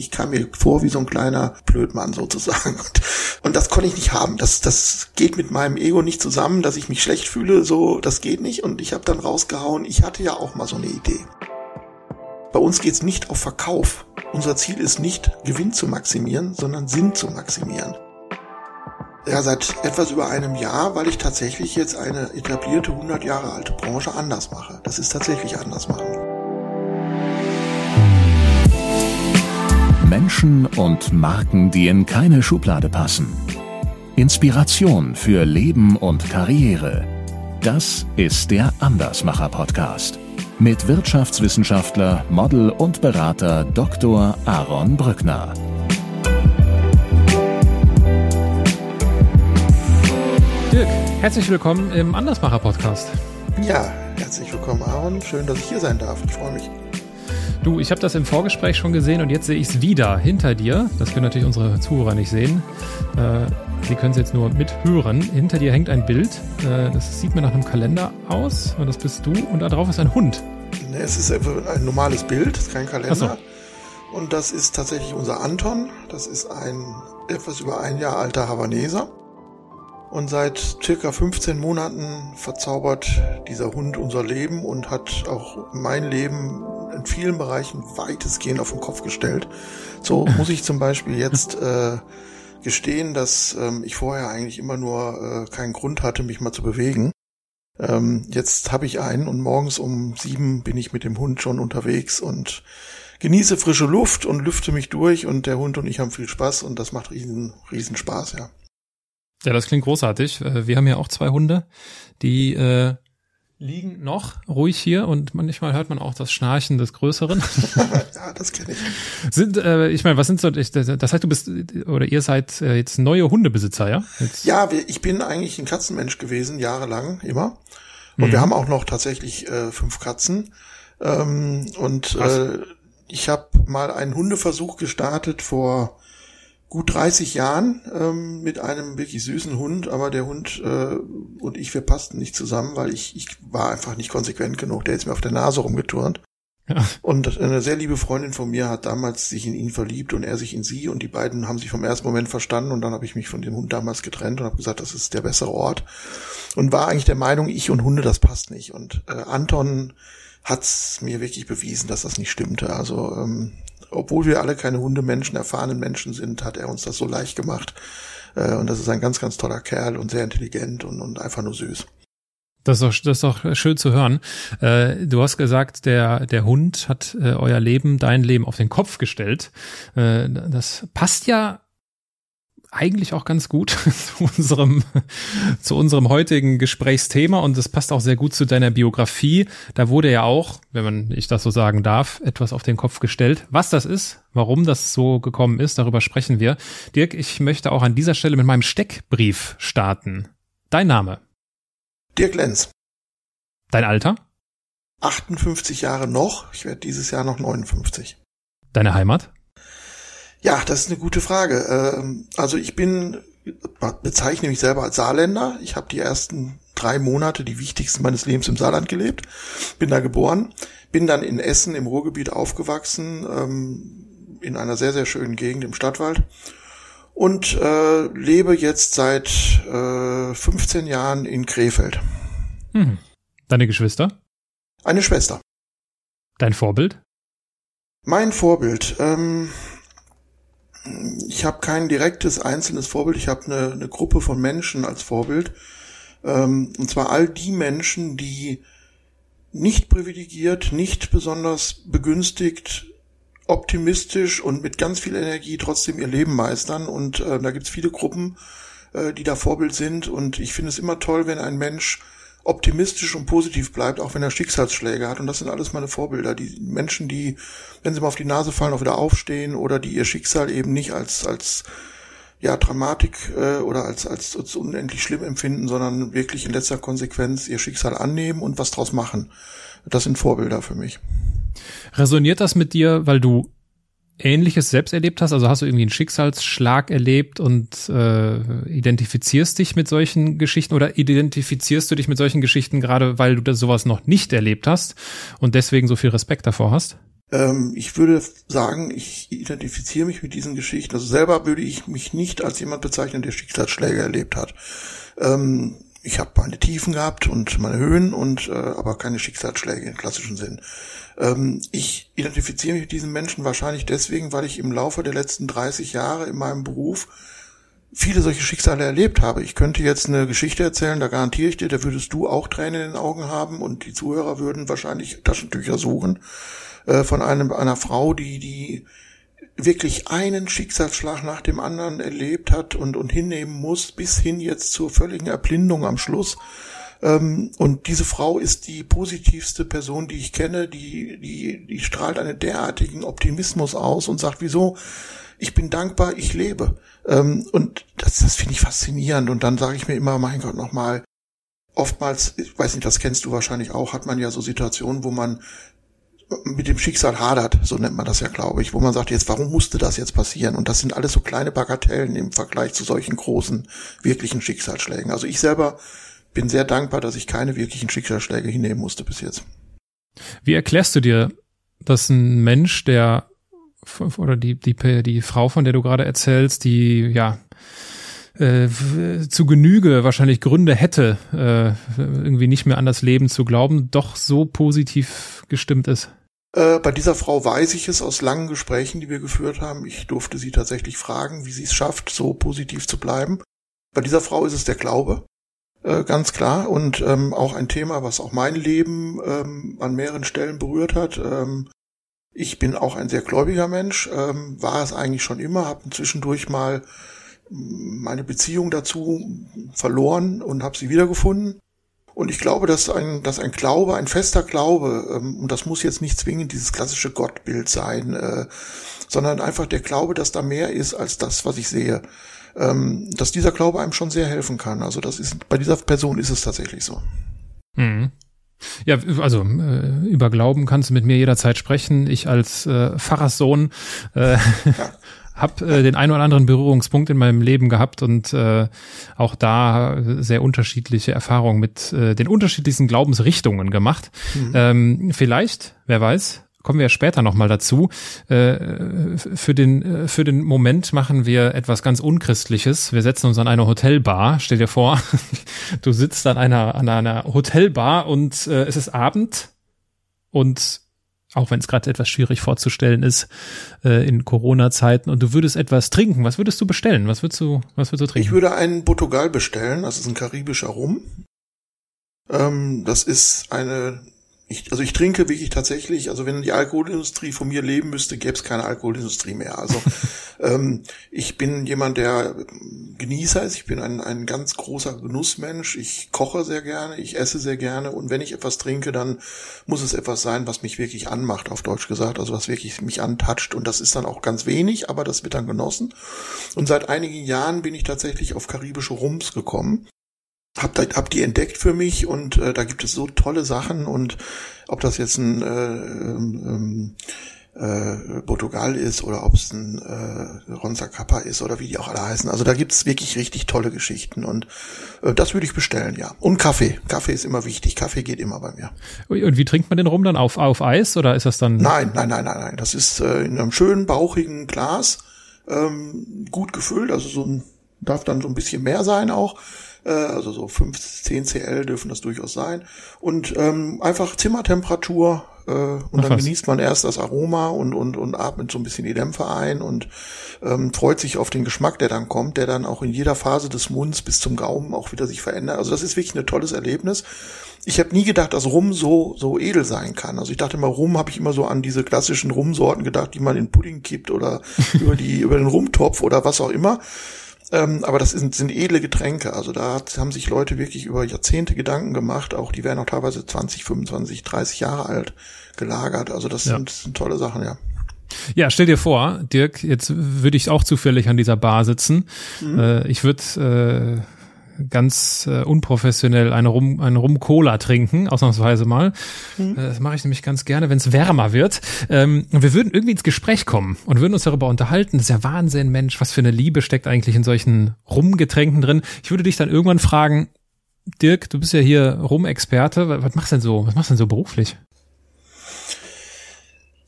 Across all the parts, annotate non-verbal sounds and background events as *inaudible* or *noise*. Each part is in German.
ich kam mir vor wie so ein kleiner Blödmann sozusagen. Und, und das konnte ich nicht haben. Das, das geht mit meinem Ego nicht zusammen, dass ich mich schlecht fühle, so, das geht nicht. Und ich habe dann rausgehauen, ich hatte ja auch mal so eine Idee. Bei uns geht's nicht auf Verkauf. Unser Ziel ist nicht, Gewinn zu maximieren, sondern Sinn zu maximieren. Ja, seit etwas über einem Jahr, weil ich tatsächlich jetzt eine etablierte 100 Jahre alte Branche anders mache. Das ist tatsächlich anders machen. Menschen und Marken, die in keine Schublade passen. Inspiration für Leben und Karriere. Das ist der Andersmacher Podcast mit Wirtschaftswissenschaftler, Model und Berater Dr. Aaron Brückner. Dirk, herzlich willkommen im Andersmacher Podcast. Ja, herzlich willkommen, Aaron. Schön, dass ich hier sein darf. Ich freue mich. Du, ich habe das im Vorgespräch schon gesehen und jetzt sehe ich es wieder hinter dir. Das können natürlich unsere Zuhörer nicht sehen. Äh, Sie können es jetzt nur mithören. Hinter dir hängt ein Bild. Äh, das sieht mir nach einem Kalender aus. Und das bist du. Und da drauf ist ein Hund. Ne, es ist ein normales Bild, es ist kein Kalender. So. Und das ist tatsächlich unser Anton. Das ist ein etwas über ein Jahr alter Havaneser. Und seit circa 15 Monaten verzaubert dieser Hund unser Leben und hat auch mein Leben in vielen Bereichen weitestgehend auf den Kopf gestellt. So muss ich zum Beispiel jetzt äh, gestehen, dass ähm, ich vorher eigentlich immer nur äh, keinen Grund hatte, mich mal zu bewegen. Ähm, jetzt habe ich einen und morgens um sieben bin ich mit dem Hund schon unterwegs und genieße frische Luft und lüfte mich durch und der Hund und ich haben viel Spaß und das macht riesen, riesen Spaß, ja. Ja, das klingt großartig. Äh, wir haben ja auch zwei Hunde, die äh, liegen noch ruhig hier und manchmal hört man auch das Schnarchen des Größeren. *laughs* ja, das kenne ich. Sind, äh, ich meine, was sind so, das heißt, du bist, oder ihr seid äh, jetzt neue Hundebesitzer, ja? Jetzt. Ja, ich bin eigentlich ein Katzenmensch gewesen, jahrelang, immer. Und mhm. wir haben auch noch tatsächlich äh, fünf Katzen. Ähm, und äh, ich habe mal einen Hundeversuch gestartet vor gut 30 Jahren ähm, mit einem wirklich süßen Hund, aber der Hund äh, und ich, wir passten nicht zusammen, weil ich, ich war einfach nicht konsequent genug. Der ist mir auf der Nase rumgeturnt. Ja. Und eine sehr liebe Freundin von mir hat damals sich in ihn verliebt und er sich in sie und die beiden haben sich vom ersten Moment verstanden und dann habe ich mich von dem Hund damals getrennt und habe gesagt, das ist der bessere Ort und war eigentlich der Meinung, ich und Hunde, das passt nicht. Und äh, Anton hat's mir wirklich bewiesen, dass das nicht stimmte. Also ähm, obwohl wir alle keine Hundemenschen, erfahrenen Menschen sind, hat er uns das so leicht gemacht. Äh, und das ist ein ganz, ganz toller Kerl und sehr intelligent und, und einfach nur süß. Das ist doch, das ist doch schön zu hören. Äh, du hast gesagt, der, der Hund hat äh, euer Leben, dein Leben auf den Kopf gestellt. Das passt ja eigentlich auch ganz gut *laughs* zu unserem, zu unserem heutigen Gesprächsthema und das passt auch sehr gut zu deiner Biografie. Da wurde ja auch, wenn man ich das so sagen darf, etwas auf den Kopf gestellt. Was das ist, warum das so gekommen ist, darüber sprechen wir. Dirk, ich möchte auch an dieser Stelle mit meinem Steckbrief starten. Dein Name? Dirk Lenz. Dein Alter? 58 Jahre noch. Ich werde dieses Jahr noch 59. Deine Heimat? Ja, das ist eine gute Frage. Ähm, also ich bin, bezeichne mich selber als Saarländer. Ich habe die ersten drei Monate, die wichtigsten meines Lebens im Saarland gelebt, bin da geboren, bin dann in Essen im Ruhrgebiet aufgewachsen, ähm, in einer sehr, sehr schönen Gegend im Stadtwald und äh, lebe jetzt seit äh, 15 Jahren in Krefeld. Hm. Deine Geschwister? Eine Schwester. Dein Vorbild? Mein Vorbild. Ähm, ich habe kein direktes einzelnes Vorbild, ich habe eine, eine Gruppe von Menschen als Vorbild. Ähm, und zwar all die Menschen, die nicht privilegiert, nicht besonders begünstigt, optimistisch und mit ganz viel Energie trotzdem ihr Leben meistern. Und äh, da gibt's viele Gruppen, äh, die da Vorbild sind. Und ich finde es immer toll, wenn ein Mensch optimistisch und positiv bleibt, auch wenn er Schicksalsschläge hat. Und das sind alles meine Vorbilder. Die Menschen, die, wenn sie mal auf die Nase fallen, auch wieder aufstehen oder die ihr Schicksal eben nicht als, als ja, Dramatik äh, oder als, als, als unendlich schlimm empfinden, sondern wirklich in letzter Konsequenz ihr Schicksal annehmen und was draus machen. Das sind Vorbilder für mich. Resoniert das mit dir, weil du Ähnliches selbst erlebt hast? Also hast du irgendwie einen Schicksalsschlag erlebt und äh, identifizierst dich mit solchen Geschichten oder identifizierst du dich mit solchen Geschichten gerade, weil du das sowas noch nicht erlebt hast und deswegen so viel Respekt davor hast? Ähm, ich würde sagen, ich identifiziere mich mit diesen Geschichten. Also selber würde ich mich nicht als jemand bezeichnen, der Schicksalsschläge erlebt hat. Ähm, ich habe meine Tiefen gehabt und meine Höhen und äh, aber keine Schicksalsschläge im klassischen Sinn. Ähm, ich identifiziere mich mit diesen Menschen wahrscheinlich deswegen, weil ich im Laufe der letzten 30 Jahre in meinem Beruf viele solche Schicksale erlebt habe. Ich könnte jetzt eine Geschichte erzählen, da garantiere ich dir, da würdest du auch Tränen in den Augen haben und die Zuhörer würden wahrscheinlich Taschentücher suchen äh, von einem einer Frau, die die wirklich einen Schicksalsschlag nach dem anderen erlebt hat und und hinnehmen muss, bis hin jetzt zur völligen Erblindung am Schluss. Ähm, und diese Frau ist die positivste Person, die ich kenne, die die die strahlt einen derartigen Optimismus aus und sagt, wieso ich bin dankbar, ich lebe. Ähm, und das, das finde ich faszinierend. Und dann sage ich mir immer, mein Gott, nochmal, oftmals, ich weiß nicht, das kennst du wahrscheinlich auch, hat man ja so Situationen, wo man mit dem Schicksal hadert, so nennt man das ja, glaube ich, wo man sagt, jetzt, warum musste das jetzt passieren? Und das sind alles so kleine Bagatellen im Vergleich zu solchen großen, wirklichen Schicksalsschlägen. Also ich selber bin sehr dankbar, dass ich keine wirklichen Schicksalsschläge hinnehmen musste bis jetzt. Wie erklärst du dir, dass ein Mensch, der oder die, die, die Frau, von der du gerade erzählst, die ja äh, zu Genüge wahrscheinlich Gründe hätte, äh, irgendwie nicht mehr an das Leben zu glauben, doch so positiv gestimmt ist? Äh, bei dieser Frau weiß ich es aus langen Gesprächen, die wir geführt haben. Ich durfte sie tatsächlich fragen, wie sie es schafft, so positiv zu bleiben. Bei dieser Frau ist es der Glaube, äh, ganz klar. Und ähm, auch ein Thema, was auch mein Leben ähm, an mehreren Stellen berührt hat. Ähm, ich bin auch ein sehr gläubiger Mensch, ähm, war es eigentlich schon immer, habe zwischendurch mal meine Beziehung dazu verloren und habe sie wiedergefunden. Und ich glaube, dass ein, dass ein Glaube, ein fester Glaube, ähm, und das muss jetzt nicht zwingend dieses klassische Gottbild sein, äh, sondern einfach der Glaube, dass da mehr ist als das, was ich sehe, ähm, dass dieser Glaube einem schon sehr helfen kann. Also das ist bei dieser Person ist es tatsächlich so. Mhm. Ja, also äh, über Glauben kannst du mit mir jederzeit sprechen. Ich als äh, Pfarrerssohn äh, ja. *laughs* habe äh, den einen oder anderen Berührungspunkt in meinem Leben gehabt und äh, auch da sehr unterschiedliche Erfahrungen mit äh, den unterschiedlichsten Glaubensrichtungen gemacht. Mhm. Ähm, vielleicht, wer weiß, kommen wir später nochmal dazu. Äh, für den, äh, für den Moment machen wir etwas ganz Unchristliches. Wir setzen uns an eine Hotelbar. Stell dir vor, *laughs* du sitzt an einer, an einer Hotelbar und äh, es ist Abend und auch wenn es gerade etwas schwierig vorzustellen ist in Corona-Zeiten und du würdest etwas trinken, was würdest du bestellen? Was würdest du, was würdest du trinken? Ich würde einen Portugal bestellen, das ist ein karibischer Rum. Ähm, das ist eine ich, also ich trinke wirklich tatsächlich, also wenn die Alkoholindustrie von mir leben müsste, gäbe es keine Alkoholindustrie mehr. Also *laughs* ähm, ich bin jemand, der Genießer ist, ich bin ein, ein ganz großer Genussmensch, ich koche sehr gerne, ich esse sehr gerne. Und wenn ich etwas trinke, dann muss es etwas sein, was mich wirklich anmacht, auf Deutsch gesagt, also was wirklich mich antatscht. Und das ist dann auch ganz wenig, aber das wird dann genossen. Und seit einigen Jahren bin ich tatsächlich auf karibische Rums gekommen hab, hab die entdeckt für mich und äh, da gibt es so tolle Sachen und ob das jetzt ein äh, ähm, äh, Portugal ist oder ob es ein äh, Ronza Kappa ist oder wie die auch alle heißen. Also da gibt's wirklich richtig tolle Geschichten und äh, das würde ich bestellen, ja. Und Kaffee. Kaffee ist immer wichtig. Kaffee geht immer bei mir. Und wie trinkt man den rum dann? Auf, auf Eis oder ist das dann? Nein, nein, nein, nein, nein. Das ist äh, in einem schönen, bauchigen Glas, ähm, gut gefüllt, also so ein, darf dann so ein bisschen mehr sein auch äh, also so 5, 10 CL dürfen das durchaus sein. Und ähm, einfach Zimmertemperatur äh, und Ach, dann was? genießt man erst das Aroma und, und, und atmet so ein bisschen die Dämpfe ein und ähm, freut sich auf den Geschmack, der dann kommt, der dann auch in jeder Phase des Munds bis zum Gaumen auch wieder sich verändert. Also das ist wirklich ein tolles Erlebnis. Ich habe nie gedacht, dass Rum so so edel sein kann. Also ich dachte immer, Rum habe ich immer so an diese klassischen Rumsorten gedacht, die man in Pudding kippt oder *laughs* über die über den Rumtopf oder was auch immer. Ähm, aber das sind, sind edle Getränke. Also da haben sich Leute wirklich über Jahrzehnte Gedanken gemacht. Auch die werden auch teilweise 20, 25, 30 Jahre alt gelagert. Also das ja. sind, sind tolle Sachen, ja. Ja, stell dir vor, Dirk, jetzt würde ich auch zufällig an dieser Bar sitzen. Mhm. Äh, ich würde äh, ganz äh, unprofessionell eine Rum, eine Rum-Cola trinken, ausnahmsweise mal. Mhm. Äh, das mache ich nämlich ganz gerne, wenn es wärmer wird. Ähm, und wir würden irgendwie ins Gespräch kommen und würden uns darüber unterhalten. Das ist ja Wahnsinn, Mensch, was für eine Liebe steckt eigentlich in solchen Rumgetränken drin. Ich würde dich dann irgendwann fragen, Dirk, du bist ja hier Rum-Experte. Was machst du denn so? Was machst du denn so beruflich?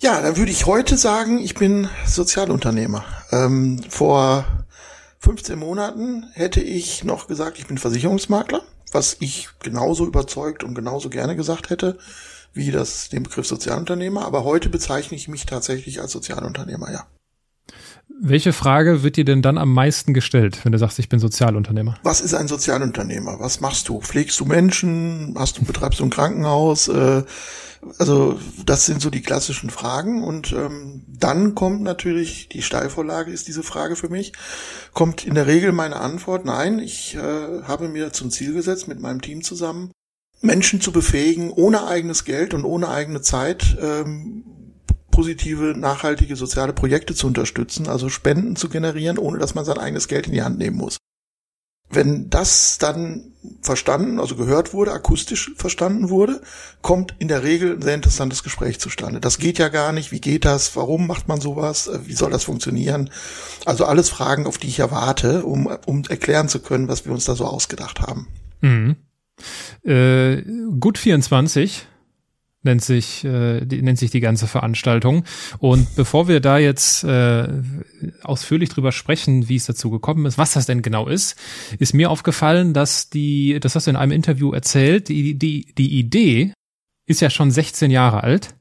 Ja, dann würde ich heute sagen, ich bin Sozialunternehmer. Ähm, vor 15 Monaten hätte ich noch gesagt, ich bin Versicherungsmakler, was ich genauso überzeugt und genauso gerne gesagt hätte, wie das den Begriff Sozialunternehmer. Aber heute bezeichne ich mich tatsächlich als Sozialunternehmer, ja. Welche Frage wird dir denn dann am meisten gestellt, wenn du sagst, ich bin Sozialunternehmer? Was ist ein Sozialunternehmer? Was machst du? Pflegst du Menschen? Hast du, betreibst du ein Krankenhaus? Äh, also das sind so die klassischen Fragen und ähm, dann kommt natürlich die Steilvorlage ist diese Frage für mich kommt in der Regel meine Antwort nein ich äh, habe mir zum Ziel gesetzt mit meinem Team zusammen Menschen zu befähigen ohne eigenes Geld und ohne eigene Zeit ähm, positive nachhaltige soziale Projekte zu unterstützen also Spenden zu generieren ohne dass man sein eigenes Geld in die Hand nehmen muss wenn das dann verstanden, also gehört wurde, akustisch verstanden wurde, kommt in der Regel ein sehr interessantes Gespräch zustande. Das geht ja gar nicht. Wie geht das? Warum macht man sowas? Äh, wie soll das funktionieren? Also alles Fragen, auf die ich erwarte, um, um erklären zu können, was wir uns da so ausgedacht haben. Mhm. Äh, gut 24 nennt sich, äh, die, nennt sich die ganze Veranstaltung. Und bevor wir da jetzt äh, ausführlich drüber sprechen, wie es dazu gekommen ist, was das denn genau ist, ist mir aufgefallen, dass die, das hast du in einem Interview erzählt, die, die, die Idee ist ja schon 16 Jahre alt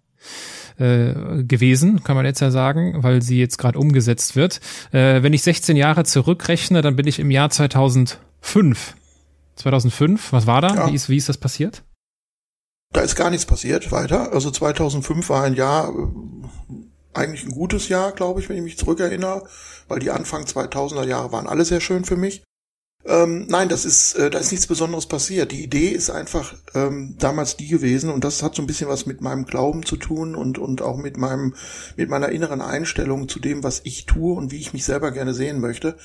äh, gewesen, kann man jetzt ja sagen, weil sie jetzt gerade umgesetzt wird. Äh, wenn ich 16 Jahre zurückrechne, dann bin ich im Jahr 2005. 2005, was war da? Ja. Wie, ist, wie ist das passiert? Da ist gar nichts passiert weiter. Also 2005 war ein Jahr, äh, eigentlich ein gutes Jahr, glaube ich, wenn ich mich zurückerinnere, weil die Anfang 2000er Jahre waren alle sehr schön für mich. Ähm, nein, das ist, äh, da ist nichts Besonderes passiert. Die Idee ist einfach ähm, damals die gewesen und das hat so ein bisschen was mit meinem Glauben zu tun und und auch mit meinem mit meiner inneren Einstellung zu dem, was ich tue und wie ich mich selber gerne sehen möchte.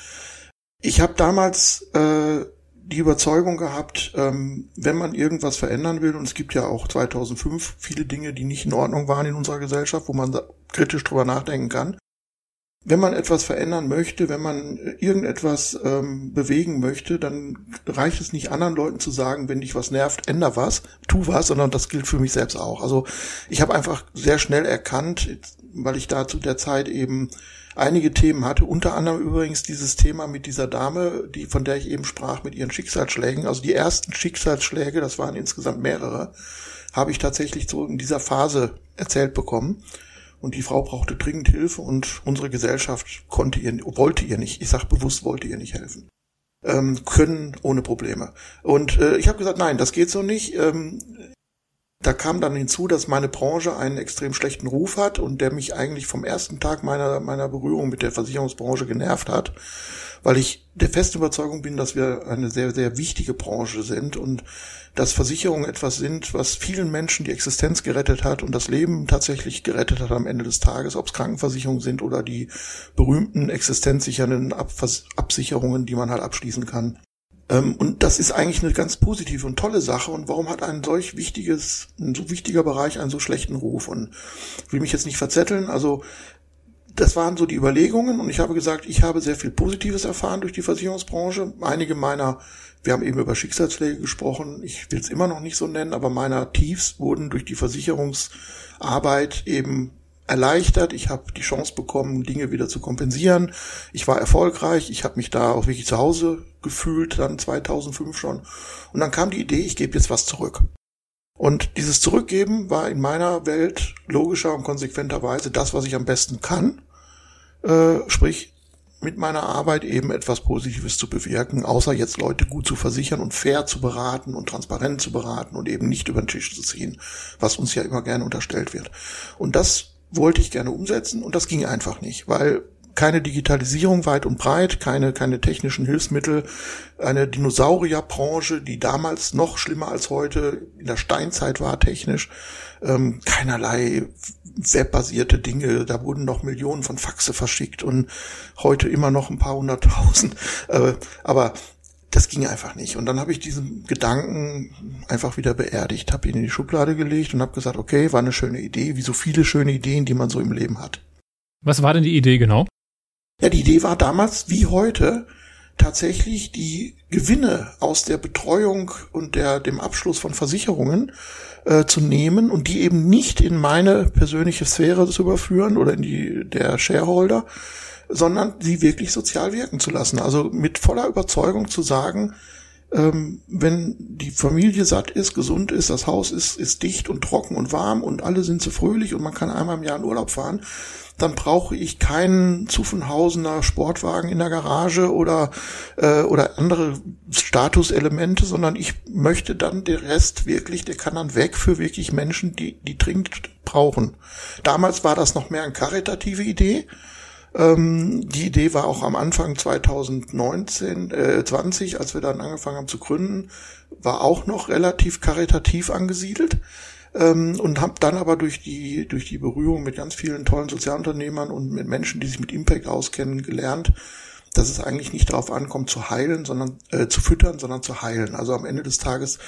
Ich habe damals äh, die Überzeugung gehabt, ähm, wenn man irgendwas verändern will, und es gibt ja auch 2005 viele Dinge, die nicht in Ordnung waren in unserer Gesellschaft, wo man kritisch drüber nachdenken kann. Wenn man etwas verändern möchte, wenn man irgendetwas ähm, bewegen möchte, dann reicht es nicht anderen Leuten zu sagen, wenn dich was nervt, änder was, tu was, sondern das gilt für mich selbst auch. Also ich habe einfach sehr schnell erkannt, weil ich da zu der Zeit eben einige Themen hatte, unter anderem übrigens dieses Thema mit dieser Dame, die, von der ich eben sprach, mit ihren Schicksalsschlägen. Also die ersten Schicksalsschläge, das waren insgesamt mehrere, habe ich tatsächlich so in dieser Phase erzählt bekommen. Und die Frau brauchte dringend Hilfe und unsere Gesellschaft konnte ihr, wollte ihr nicht, ich sage bewusst, wollte ihr nicht helfen. Ähm, können ohne Probleme. Und äh, ich habe gesagt, nein, das geht so nicht. Ähm, da kam dann hinzu, dass meine Branche einen extrem schlechten Ruf hat und der mich eigentlich vom ersten Tag meiner, meiner Berührung mit der Versicherungsbranche genervt hat, weil ich der festen Überzeugung bin, dass wir eine sehr, sehr wichtige Branche sind und dass Versicherungen etwas sind, was vielen Menschen die Existenz gerettet hat und das Leben tatsächlich gerettet hat am Ende des Tages, ob es Krankenversicherungen sind oder die berühmten existenzsichernden Absicherungen, die man halt abschließen kann. Ähm, und das ist eigentlich eine ganz positive und tolle Sache. Und warum hat ein solch wichtiges, ein so wichtiger Bereich einen so schlechten Ruf? Und ich will mich jetzt nicht verzetteln. Also das waren so die Überlegungen und ich habe gesagt, ich habe sehr viel Positives erfahren durch die Versicherungsbranche. Einige meiner, wir haben eben über Schicksalsschläge gesprochen, ich will es immer noch nicht so nennen, aber meiner Tiefs wurden durch die Versicherungsarbeit eben erleichtert. Ich habe die Chance bekommen, Dinge wieder zu kompensieren. Ich war erfolgreich. Ich habe mich da auch wirklich zu Hause gefühlt, dann 2005 schon. Und dann kam die Idee, ich gebe jetzt was zurück. Und dieses Zurückgeben war in meiner Welt logischer und konsequenterweise das, was ich am besten kann. Äh, sprich, mit meiner Arbeit eben etwas Positives zu bewirken, außer jetzt Leute gut zu versichern und fair zu beraten und transparent zu beraten und eben nicht über den Tisch zu ziehen, was uns ja immer gerne unterstellt wird. Und das wollte ich gerne umsetzen und das ging einfach nicht, weil keine Digitalisierung weit und breit, keine, keine technischen Hilfsmittel, eine Dinosaurierbranche, die damals noch schlimmer als heute in der Steinzeit war technisch, ähm, keinerlei webbasierte Dinge, da wurden noch Millionen von Faxe verschickt und heute immer noch ein paar hunderttausend, äh, aber das ging einfach nicht. Und dann habe ich diesen Gedanken einfach wieder beerdigt, habe ihn in die Schublade gelegt und habe gesagt, okay, war eine schöne Idee, wie so viele schöne Ideen, die man so im Leben hat. Was war denn die Idee genau? Ja, die Idee war damals wie heute, tatsächlich die Gewinne aus der Betreuung und der, dem Abschluss von Versicherungen äh, zu nehmen und die eben nicht in meine persönliche Sphäre zu überführen oder in die der Shareholder, sondern sie wirklich sozial wirken zu lassen. Also mit voller Überzeugung zu sagen, ähm, wenn die Familie satt ist, gesund ist, das Haus ist, ist dicht und trocken und warm und alle sind so fröhlich und man kann einmal im Jahr in Urlaub fahren, dann brauche ich keinen Zuffenhausener Sportwagen in der Garage oder, äh, oder andere Statuselemente, sondern ich möchte dann den Rest wirklich, der kann dann weg für wirklich Menschen, die, die dringend brauchen. Damals war das noch mehr eine karitative Idee. Ähm, die Idee war auch am Anfang 2019, äh, 20, als wir dann angefangen haben zu gründen, war auch noch relativ karitativ angesiedelt. Ähm, und habe dann aber durch die durch die Berührung mit ganz vielen tollen Sozialunternehmern und mit Menschen, die sich mit Impact auskennen, gelernt, dass es eigentlich nicht darauf ankommt zu heilen, sondern äh, zu füttern, sondern zu heilen. Also am Ende des Tages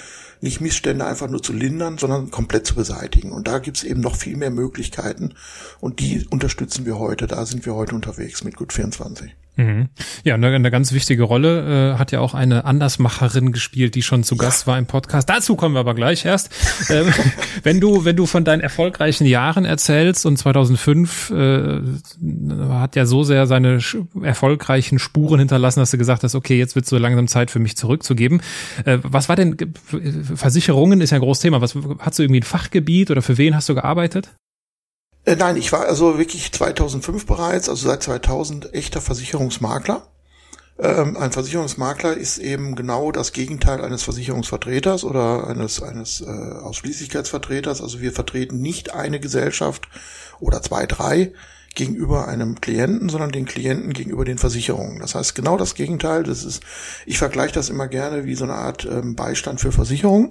nicht Missstände einfach nur zu lindern, sondern komplett zu beseitigen. Und da gibt es eben noch viel mehr Möglichkeiten und die unterstützen wir heute. Da sind wir heute unterwegs mit Gut 24. Mhm. Ja, eine, eine ganz wichtige Rolle äh, hat ja auch eine Andersmacherin gespielt, die schon zu ja. Gast war im Podcast. Dazu kommen wir aber gleich erst. *laughs* ähm, wenn du wenn du von deinen erfolgreichen Jahren erzählst und 2005 äh, hat ja so sehr seine erfolgreichen Spuren hinterlassen, dass du gesagt hast, okay, jetzt wird so langsam Zeit für mich zurückzugeben. Äh, was war denn Versicherungen ist ja ein großes Thema. Was hast du irgendwie ein Fachgebiet oder für wen hast du gearbeitet? Äh, nein, ich war also wirklich 2005 bereits, also seit 2000 echter Versicherungsmakler. Ähm, ein Versicherungsmakler ist eben genau das Gegenteil eines Versicherungsvertreters oder eines, eines äh, Ausschließlichkeitsvertreters. Also wir vertreten nicht eine Gesellschaft oder zwei, drei gegenüber einem Klienten, sondern den Klienten gegenüber den Versicherungen. Das heißt genau das Gegenteil. Das ist, ich vergleiche das immer gerne wie so eine Art ähm, Beistand für Versicherungen.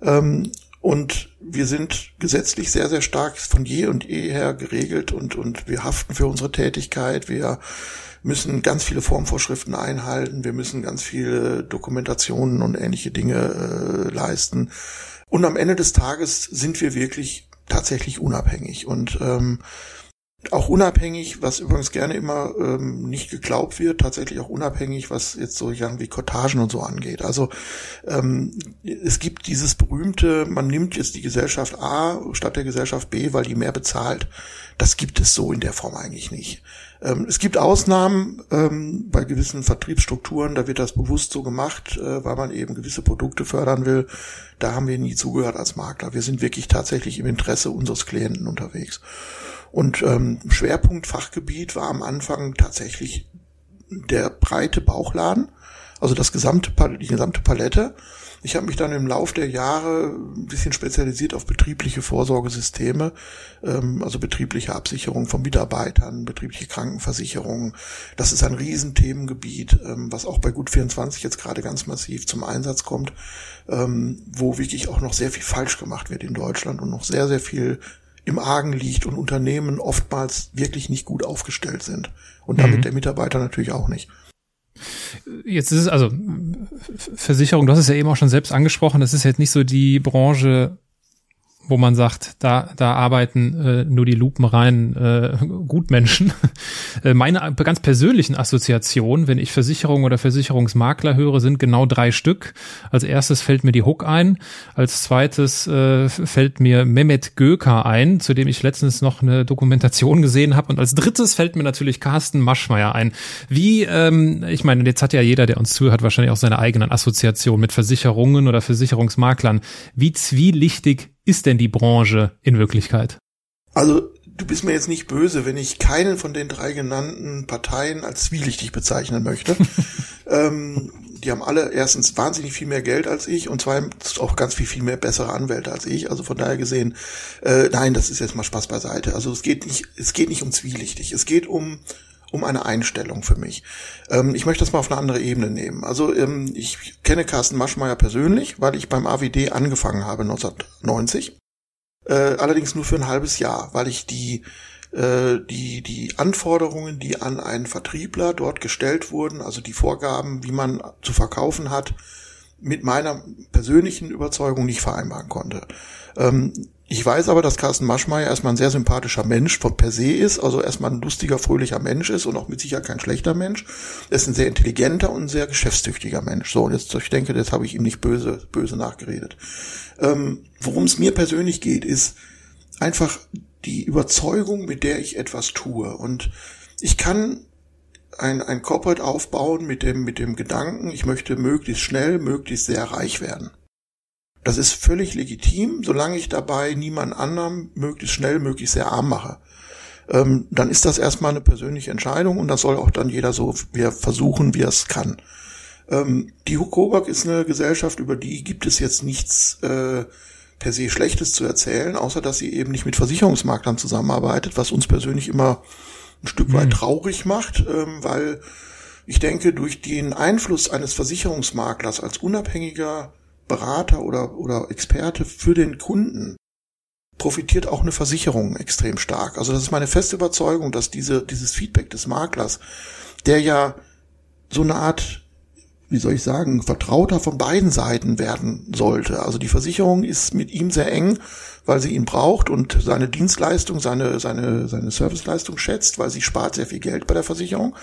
Ähm, und wir sind gesetzlich sehr, sehr stark von je und eh her geregelt und, und wir haften für unsere Tätigkeit. Wir müssen ganz viele Formvorschriften einhalten. Wir müssen ganz viele Dokumentationen und ähnliche Dinge äh, leisten. Und am Ende des Tages sind wir wirklich tatsächlich unabhängig. Und ähm, auch unabhängig, was übrigens gerne immer ähm, nicht geglaubt wird, tatsächlich auch unabhängig, was jetzt so Sachen wie Cottagen und so angeht. Also ähm, es gibt dieses berühmte, man nimmt jetzt die Gesellschaft A statt der Gesellschaft B, weil die mehr bezahlt. Das gibt es so in der Form eigentlich nicht. Ähm, es gibt Ausnahmen ähm, bei gewissen Vertriebsstrukturen, da wird das bewusst so gemacht, äh, weil man eben gewisse Produkte fördern will. Da haben wir nie zugehört als Makler. Wir sind wirklich tatsächlich im Interesse unseres Klienten unterwegs. Und ähm, Schwerpunkt Fachgebiet war am Anfang tatsächlich der breite Bauchladen, also das gesamte, die gesamte Palette. Ich habe mich dann im Lauf der Jahre ein bisschen spezialisiert auf betriebliche Vorsorgesysteme, ähm, also betriebliche Absicherung von Mitarbeitern, betriebliche Krankenversicherung. Das ist ein Riesenthemengebiet, ähm, was auch bei Gut 24 jetzt gerade ganz massiv zum Einsatz kommt, ähm, wo wirklich auch noch sehr viel falsch gemacht wird in Deutschland und noch sehr, sehr viel im Argen liegt und Unternehmen oftmals wirklich nicht gut aufgestellt sind. Und damit mhm. der Mitarbeiter natürlich auch nicht. Jetzt ist es also Versicherung, du hast es ja eben auch schon selbst angesprochen, das ist jetzt nicht so die Branche, wo man sagt, da, da arbeiten äh, nur die lupenreinen äh, Gutmenschen. *laughs* Äh, meine ganz persönlichen Assoziationen, wenn ich Versicherung oder Versicherungsmakler höre, sind genau drei Stück. Als erstes fällt mir die Hook ein. Als zweites äh, fällt mir Mehmet Göker ein, zu dem ich letztens noch eine Dokumentation gesehen habe. Und als drittes fällt mir natürlich Carsten Maschmeyer ein. Wie, ähm, ich meine, jetzt hat ja jeder, der uns zuhört, wahrscheinlich auch seine eigenen Assoziationen mit Versicherungen oder Versicherungsmaklern. Wie zwielichtig ist denn die Branche in Wirklichkeit? Also du bist mir jetzt nicht böse, wenn ich keinen von den drei genannten Parteien als zwielichtig bezeichnen möchte. *laughs* ähm, die haben alle erstens wahnsinnig viel mehr Geld als ich und zweitens auch ganz viel, viel mehr bessere Anwälte als ich. Also von daher gesehen, äh, nein, das ist jetzt mal Spaß beiseite. Also es geht nicht, es geht nicht um zwielichtig. Es geht um um eine Einstellung für mich. Ähm, ich möchte das mal auf eine andere Ebene nehmen. Also ähm, ich kenne Carsten Maschmeyer persönlich, weil ich beim AWD angefangen habe 1990. Äh, allerdings nur für ein halbes Jahr, weil ich die äh, die die Anforderungen, die an einen Vertriebler dort gestellt wurden, also die Vorgaben, wie man zu verkaufen hat, mit meiner persönlichen Überzeugung nicht vereinbaren konnte. Ähm, Ich weiß aber, dass Carsten Maschmeyer erstmal ein sehr sympathischer Mensch von per se ist, also erstmal ein lustiger, fröhlicher Mensch ist und auch mit Sicherheit kein schlechter Mensch. Er ist ein sehr intelligenter und sehr geschäftstüchtiger Mensch. So, und jetzt, ich denke, das habe ich ihm nicht böse, böse nachgeredet. Ähm, Worum es mir persönlich geht, ist einfach die Überzeugung, mit der ich etwas tue. Und ich kann ein, ein Corporate aufbauen mit dem, mit dem Gedanken, ich möchte möglichst schnell, möglichst sehr reich werden. Das ist völlig legitim, solange ich dabei niemand anderem möglichst schnell, möglichst sehr arm mache. Ähm, dann ist das erstmal eine persönliche Entscheidung und das soll auch dann jeder so er versuchen, wie er es kann. Ähm, die Hukoberg ist eine Gesellschaft, über die gibt es jetzt nichts äh, per se Schlechtes zu erzählen, außer dass sie eben nicht mit Versicherungsmaklern zusammenarbeitet, was uns persönlich immer ein Stück weit hm. traurig macht, ähm, weil ich denke, durch den Einfluss eines Versicherungsmaklers als unabhängiger Berater oder, oder Experte für den Kunden profitiert auch eine Versicherung extrem stark. Also das ist meine feste Überzeugung, dass diese, dieses Feedback des Maklers, der ja so eine Art, wie soll ich sagen, Vertrauter von beiden Seiten werden sollte. Also die Versicherung ist mit ihm sehr eng, weil sie ihn braucht und seine Dienstleistung, seine, seine, seine Serviceleistung schätzt, weil sie spart sehr viel Geld bei der Versicherung.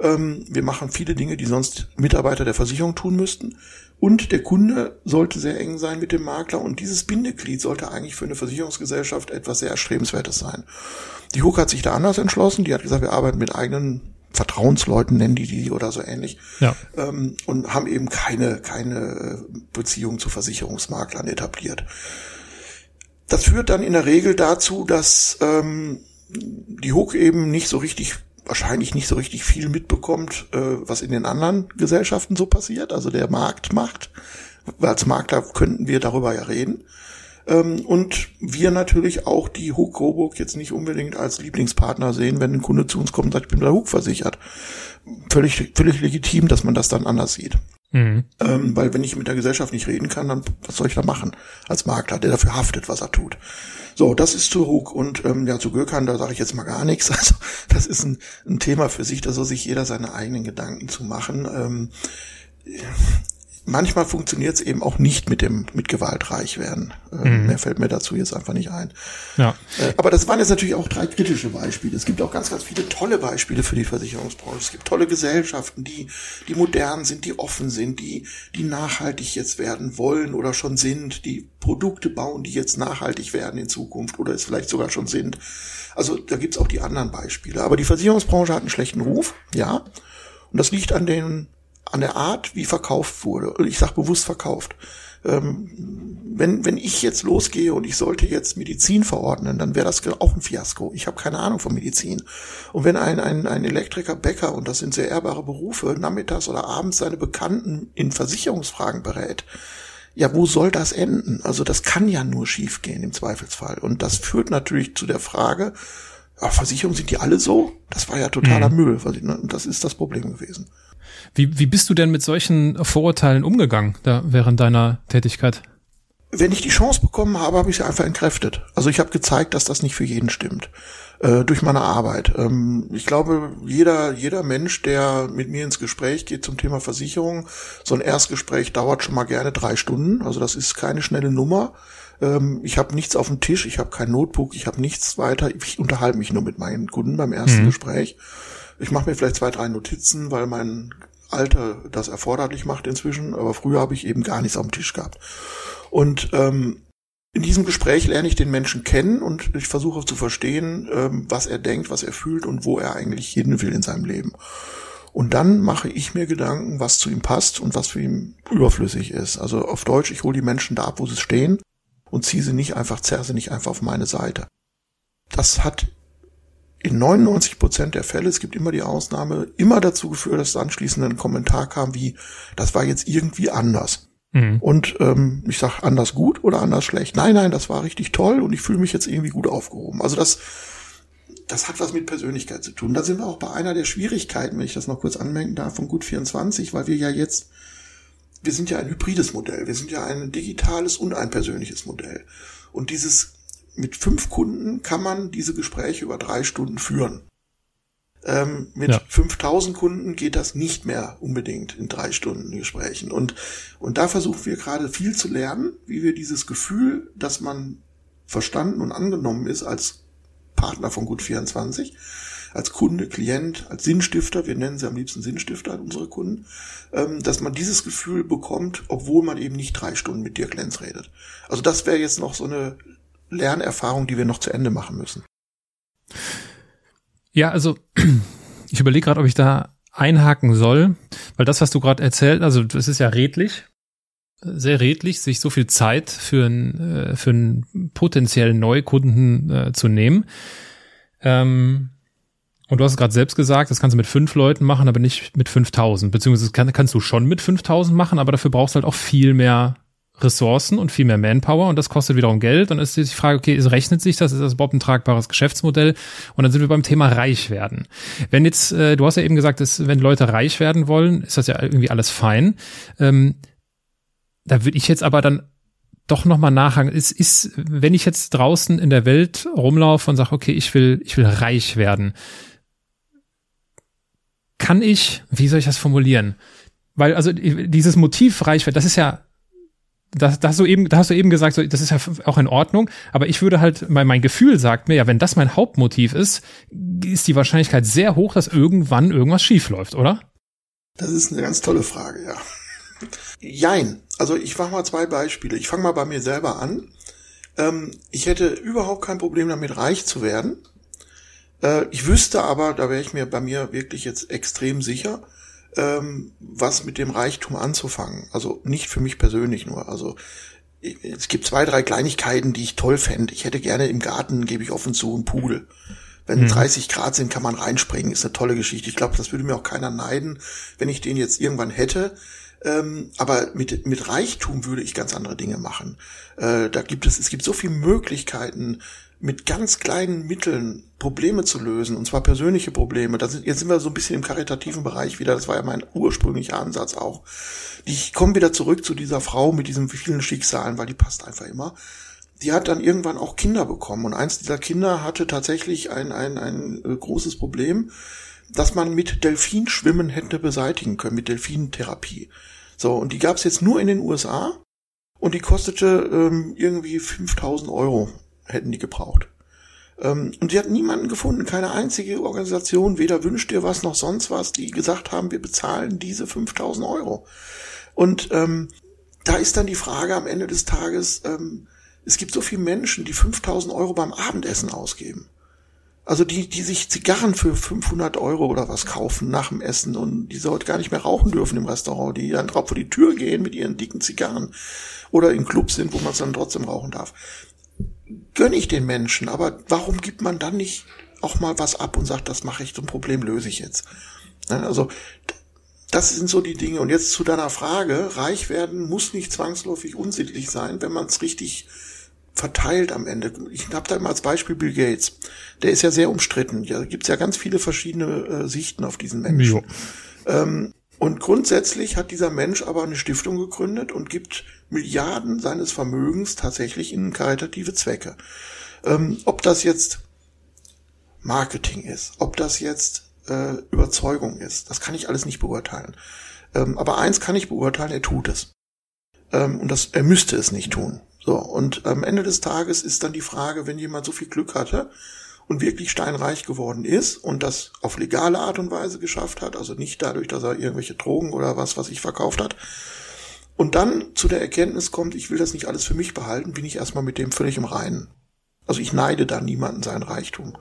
Ähm, wir machen viele Dinge, die sonst Mitarbeiter der Versicherung tun müssten. Und der Kunde sollte sehr eng sein mit dem Makler und dieses Bindeglied sollte eigentlich für eine Versicherungsgesellschaft etwas sehr Erstrebenswertes sein. Die Hook hat sich da anders entschlossen. Die hat gesagt, wir arbeiten mit eigenen Vertrauensleuten, nennen die die oder so ähnlich. Ja. Ähm, und haben eben keine, keine Beziehung zu Versicherungsmaklern etabliert. Das führt dann in der Regel dazu, dass ähm, die Hook eben nicht so richtig wahrscheinlich nicht so richtig viel mitbekommt, äh, was in den anderen Gesellschaften so passiert. Also der Markt macht. Als Makler könnten wir darüber ja reden. Ähm, und wir natürlich auch die Hook Coburg jetzt nicht unbedingt als Lieblingspartner sehen, wenn ein Kunde zu uns kommt und sagt, ich bin bei Hook versichert. Völlig, völlig legitim, dass man das dann anders sieht. Mhm. Ähm, weil wenn ich mit der Gesellschaft nicht reden kann, dann was soll ich da machen als Makler, der dafür haftet, was er tut. So, das ist zu Hook und ähm, ja, zu Gökhan, da sage ich jetzt mal gar nichts. *laughs* Also das ist ein, ein Thema für sich, da soll sich jeder seine eigenen Gedanken zu machen. Ähm, manchmal funktioniert es eben auch nicht mit dem mit Gewalt reich werden. Äh, mhm. Mehr fällt mir dazu jetzt einfach nicht ein. Ja. Äh, aber das waren jetzt natürlich auch drei kritische Beispiele. Es gibt auch ganz, ganz viele tolle Beispiele für die Versicherungsbranche. Es gibt tolle Gesellschaften, die die modern sind, die offen sind, die die nachhaltig jetzt werden wollen oder schon sind, die Produkte bauen, die jetzt nachhaltig werden in Zukunft oder es vielleicht sogar schon sind. Also da gibt's auch die anderen Beispiele. Aber die Versicherungsbranche hat einen schlechten Ruf, ja. Und das liegt an den an der Art, wie verkauft wurde. Ich sage bewusst verkauft. Ähm, wenn, wenn ich jetzt losgehe und ich sollte jetzt Medizin verordnen, dann wäre das auch ein Fiasko. Ich habe keine Ahnung von Medizin. Und wenn ein, ein, ein Elektriker, Bäcker, und das sind sehr ehrbare Berufe, nachmittags oder abends seine Bekannten in Versicherungsfragen berät, ja, wo soll das enden? Also das kann ja nur schiefgehen im Zweifelsfall. Und das führt natürlich zu der Frage, ja, Versicherungen sind die alle so? Das war ja totaler mhm. Müll. Ne, das ist das Problem gewesen. Wie, wie bist du denn mit solchen Vorurteilen umgegangen da während deiner Tätigkeit? Wenn ich die Chance bekommen habe, habe ich sie einfach entkräftet. Also ich habe gezeigt, dass das nicht für jeden stimmt. Äh, durch meine Arbeit. Ähm, ich glaube, jeder, jeder Mensch, der mit mir ins Gespräch geht zum Thema Versicherung, so ein Erstgespräch dauert schon mal gerne drei Stunden. Also das ist keine schnelle Nummer. Ähm, ich habe nichts auf dem Tisch, ich habe kein Notebook, ich habe nichts weiter. Ich unterhalte mich nur mit meinen Kunden beim ersten mhm. Gespräch. Ich mache mir vielleicht zwei, drei Notizen, weil mein Alter das erforderlich macht inzwischen, aber früher habe ich eben gar nichts dem Tisch gehabt. Und ähm, in diesem Gespräch lerne ich den Menschen kennen und ich versuche zu verstehen, ähm, was er denkt, was er fühlt und wo er eigentlich hin will in seinem Leben. Und dann mache ich mir Gedanken, was zu ihm passt und was für ihn überflüssig ist. Also auf Deutsch, ich hole die Menschen da ab, wo sie stehen und ziehe sie nicht einfach, zerre sie nicht einfach auf meine Seite. Das hat in 99 Prozent der Fälle, es gibt immer die Ausnahme, immer dazu geführt, dass anschließend ein Kommentar kam wie, das war jetzt irgendwie anders. Mhm. Und ähm, ich sag anders gut oder anders schlecht. Nein, nein, das war richtig toll und ich fühle mich jetzt irgendwie gut aufgehoben. Also das, das hat was mit Persönlichkeit zu tun. Da sind wir auch bei einer der Schwierigkeiten, wenn ich das noch kurz anmerken darf, von Gut 24, weil wir ja jetzt, wir sind ja ein hybrides Modell. Wir sind ja ein digitales und ein persönliches Modell. Und dieses mit fünf Kunden kann man diese Gespräche über drei Stunden führen. Ähm, mit ja. 5000 Kunden geht das nicht mehr unbedingt in drei Stunden Gesprächen. Und, und da versuchen wir gerade viel zu lernen, wie wir dieses Gefühl, dass man verstanden und angenommen ist als Partner von Gut 24, als Kunde, Klient, als Sinnstifter, wir nennen sie am liebsten Sinnstifter, unsere Kunden, ähm, dass man dieses Gefühl bekommt, obwohl man eben nicht drei Stunden mit Dirk Lenz redet. Also das wäre jetzt noch so eine Lernerfahrung, die wir noch zu Ende machen müssen. Ja, also ich überlege gerade, ob ich da einhaken soll, weil das, was du gerade erzählt, also das ist ja redlich, sehr redlich, sich so viel Zeit für, ein, äh, für einen potenziellen Neukunden äh, zu nehmen. Ähm, und du hast es gerade selbst gesagt, das kannst du mit fünf Leuten machen, aber nicht mit 5000. Beziehungsweise kann, kannst du schon mit 5000 machen, aber dafür brauchst du halt auch viel mehr Ressourcen und viel mehr Manpower und das kostet wiederum Geld. Es ist die Frage, okay, rechnet sich das? Ist das überhaupt ein tragbares Geschäftsmodell? Und dann sind wir beim Thema reich werden. Wenn jetzt, äh, du hast ja eben gesagt, dass, wenn Leute reich werden wollen, ist das ja irgendwie alles fein. Ähm, da würde ich jetzt aber dann doch nochmal nachhaken. Es ist, wenn ich jetzt draußen in der Welt rumlaufe und sage, okay, ich will, ich will reich werden, kann ich, wie soll ich das formulieren? Weil, also dieses Motiv reich werden, das ist ja das, das du eben, da hast du eben gesagt, so, das ist ja auch in Ordnung, aber ich würde halt, mein, mein Gefühl sagt mir, ja, wenn das mein Hauptmotiv ist, ist die Wahrscheinlichkeit sehr hoch, dass irgendwann irgendwas schief läuft, oder? Das ist eine ganz tolle Frage, ja. Jein. Also ich mache mal zwei Beispiele. Ich fange mal bei mir selber an. Ähm, ich hätte überhaupt kein Problem damit, reich zu werden. Äh, ich wüsste aber, da wäre ich mir bei mir wirklich jetzt extrem sicher, ähm, was mit dem Reichtum anzufangen. Also nicht für mich persönlich nur. Also es gibt zwei, drei Kleinigkeiten, die ich toll fände. Ich hätte gerne im Garten, gebe ich offen zu, einen Pool. Wenn mhm. 30 Grad sind, kann man reinspringen. Ist eine tolle Geschichte. Ich glaube, das würde mir auch keiner neiden, wenn ich den jetzt irgendwann hätte. Ähm, aber mit, mit Reichtum würde ich ganz andere Dinge machen. Äh, da gibt es, es gibt so viele Möglichkeiten, mit ganz kleinen Mitteln Probleme zu lösen, und zwar persönliche Probleme. Das ist, jetzt sind wir so ein bisschen im karitativen Bereich wieder, das war ja mein ursprünglicher Ansatz auch. Ich komme wieder zurück zu dieser Frau mit diesen vielen Schicksalen, weil die passt einfach immer. Die hat dann irgendwann auch Kinder bekommen und eins dieser Kinder hatte tatsächlich ein, ein, ein äh, großes Problem, dass man mit Delfinschwimmen hätte beseitigen können, mit Delfinentherapie. So, und die gab es jetzt nur in den USA und die kostete ähm, irgendwie 5000 Euro hätten die gebraucht. Ähm, und sie hat niemanden gefunden, keine einzige Organisation, weder wünscht ihr was noch sonst was, die gesagt haben, wir bezahlen diese 5000 Euro. Und ähm, da ist dann die Frage am Ende des Tages, ähm, es gibt so viele Menschen, die 5000 Euro beim Abendessen ausgeben. Also die, die sich Zigarren für 500 Euro oder was kaufen nach dem Essen und die heute gar nicht mehr rauchen dürfen im Restaurant, die dann drauf vor die Tür gehen mit ihren dicken Zigarren oder in Clubs sind, wo man es dann trotzdem rauchen darf gönne ich den Menschen, aber warum gibt man dann nicht auch mal was ab und sagt, das mache ich, zum Problem löse ich jetzt? Also das sind so die Dinge. Und jetzt zu deiner Frage, reich werden muss nicht zwangsläufig unsittlich sein, wenn man es richtig verteilt am Ende. Ich habe da immer als Beispiel Bill Gates. Der ist ja sehr umstritten. Da gibt's ja ganz viele verschiedene äh, Sichten auf diesen Menschen. Ähm, und grundsätzlich hat dieser Mensch aber eine Stiftung gegründet und gibt Milliarden seines Vermögens tatsächlich in karitative Zwecke. Ähm, ob das jetzt Marketing ist, ob das jetzt äh, Überzeugung ist, das kann ich alles nicht beurteilen. Ähm, aber eins kann ich beurteilen, er tut es. Ähm, und das, er müsste es nicht tun. So, und am Ende des Tages ist dann die Frage, wenn jemand so viel Glück hatte, und wirklich steinreich geworden ist und das auf legale Art und Weise geschafft hat, also nicht dadurch, dass er irgendwelche Drogen oder was, was ich verkauft hat, und dann zu der Erkenntnis kommt, ich will das nicht alles für mich behalten, bin ich erstmal mit dem völlig im Reinen. Also ich neide da niemanden sein Reichtum.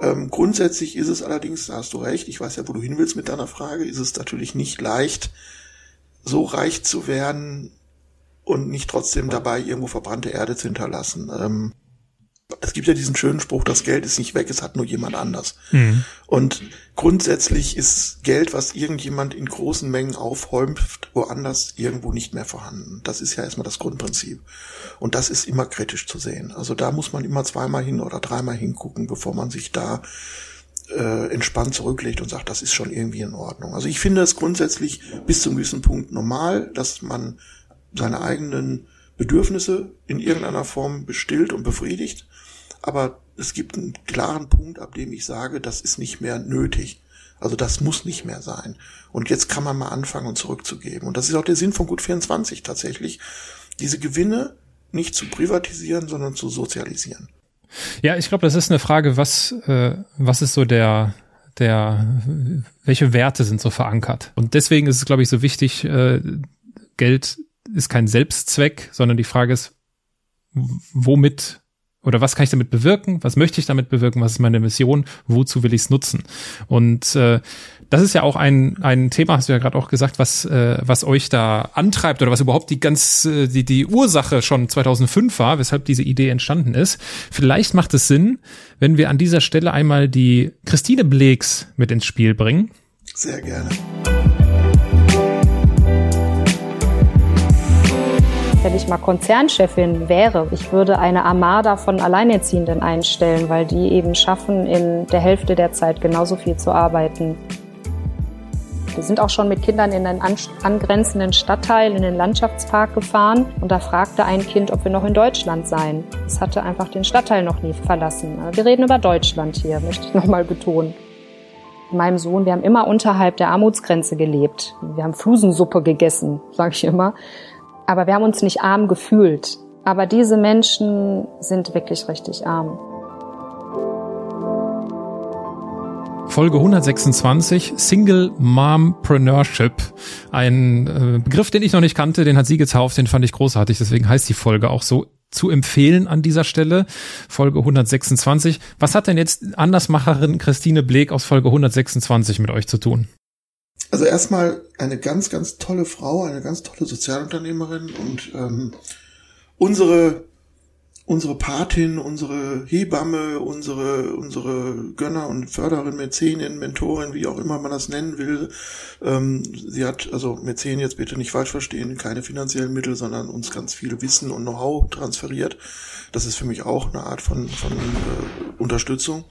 Ähm, grundsätzlich ist es allerdings, da hast du recht, ich weiß ja, wo du hin willst mit deiner Frage, ist es natürlich nicht leicht, so reich zu werden und nicht trotzdem dabei irgendwo verbrannte Erde zu hinterlassen. Ähm, es gibt ja diesen schönen Spruch, das Geld ist nicht weg, es hat nur jemand anders. Mhm. Und grundsätzlich ist Geld, was irgendjemand in großen Mengen aufhäumt, woanders irgendwo nicht mehr vorhanden. Das ist ja erstmal das Grundprinzip. Und das ist immer kritisch zu sehen. Also da muss man immer zweimal hin oder dreimal hingucken, bevor man sich da äh, entspannt zurücklegt und sagt, das ist schon irgendwie in Ordnung. Also ich finde es grundsätzlich bis zum gewissen Punkt normal, dass man seine eigenen Bedürfnisse in irgendeiner Form bestillt und befriedigt. Aber es gibt einen klaren Punkt, ab dem ich sage, das ist nicht mehr nötig. Also das muss nicht mehr sein. Und jetzt kann man mal anfangen und zurückzugeben. Und das ist auch der Sinn von Gut 24 tatsächlich. Diese Gewinne nicht zu privatisieren, sondern zu sozialisieren. Ja, ich glaube, das ist eine Frage, was, äh, was ist so der, der, welche Werte sind so verankert? Und deswegen ist es, glaube ich, so wichtig, äh, Geld ist kein Selbstzweck, sondern die Frage ist, womit oder was kann ich damit bewirken? Was möchte ich damit bewirken? Was ist meine Mission? Wozu will ich es nutzen? Und äh, das ist ja auch ein, ein Thema, hast du ja gerade auch gesagt, was, äh, was euch da antreibt oder was überhaupt die ganz, äh, die, die Ursache schon 2005 war, weshalb diese Idee entstanden ist. Vielleicht macht es Sinn, wenn wir an dieser Stelle einmal die Christine Bleeks mit ins Spiel bringen. Sehr gerne. Wenn ich mal Konzernchefin wäre, ich würde eine Armada von Alleinerziehenden einstellen, weil die eben schaffen, in der Hälfte der Zeit genauso viel zu arbeiten. Wir sind auch schon mit Kindern in einen angrenzenden Stadtteil, in den Landschaftspark gefahren und da fragte ein Kind, ob wir noch in Deutschland seien. Es hatte einfach den Stadtteil noch nie verlassen. Wir reden über Deutschland hier, möchte ich *laughs* nochmal betonen. Meinem Sohn, wir haben immer unterhalb der Armutsgrenze gelebt. Wir haben Flusensuppe gegessen, sage ich immer. Aber wir haben uns nicht arm gefühlt. Aber diese Menschen sind wirklich richtig arm. Folge 126, Single Mompreneurship. Ein äh, Begriff, den ich noch nicht kannte, den hat sie getauft, den fand ich großartig, deswegen heißt die Folge auch so zu empfehlen an dieser Stelle. Folge 126. Was hat denn jetzt Andersmacherin Christine Bleek aus Folge 126 mit euch zu tun? Also erstmal eine ganz, ganz tolle Frau, eine ganz tolle Sozialunternehmerin und ähm, unsere unsere Patin, unsere Hebamme, unsere unsere Gönner und Förderin, Mäzenin, Mentorin, wie auch immer man das nennen will. Ähm, sie hat also Mäzen jetzt bitte nicht falsch verstehen, keine finanziellen Mittel, sondern uns ganz viel Wissen und Know-how transferiert. Das ist für mich auch eine Art von von äh, Unterstützung.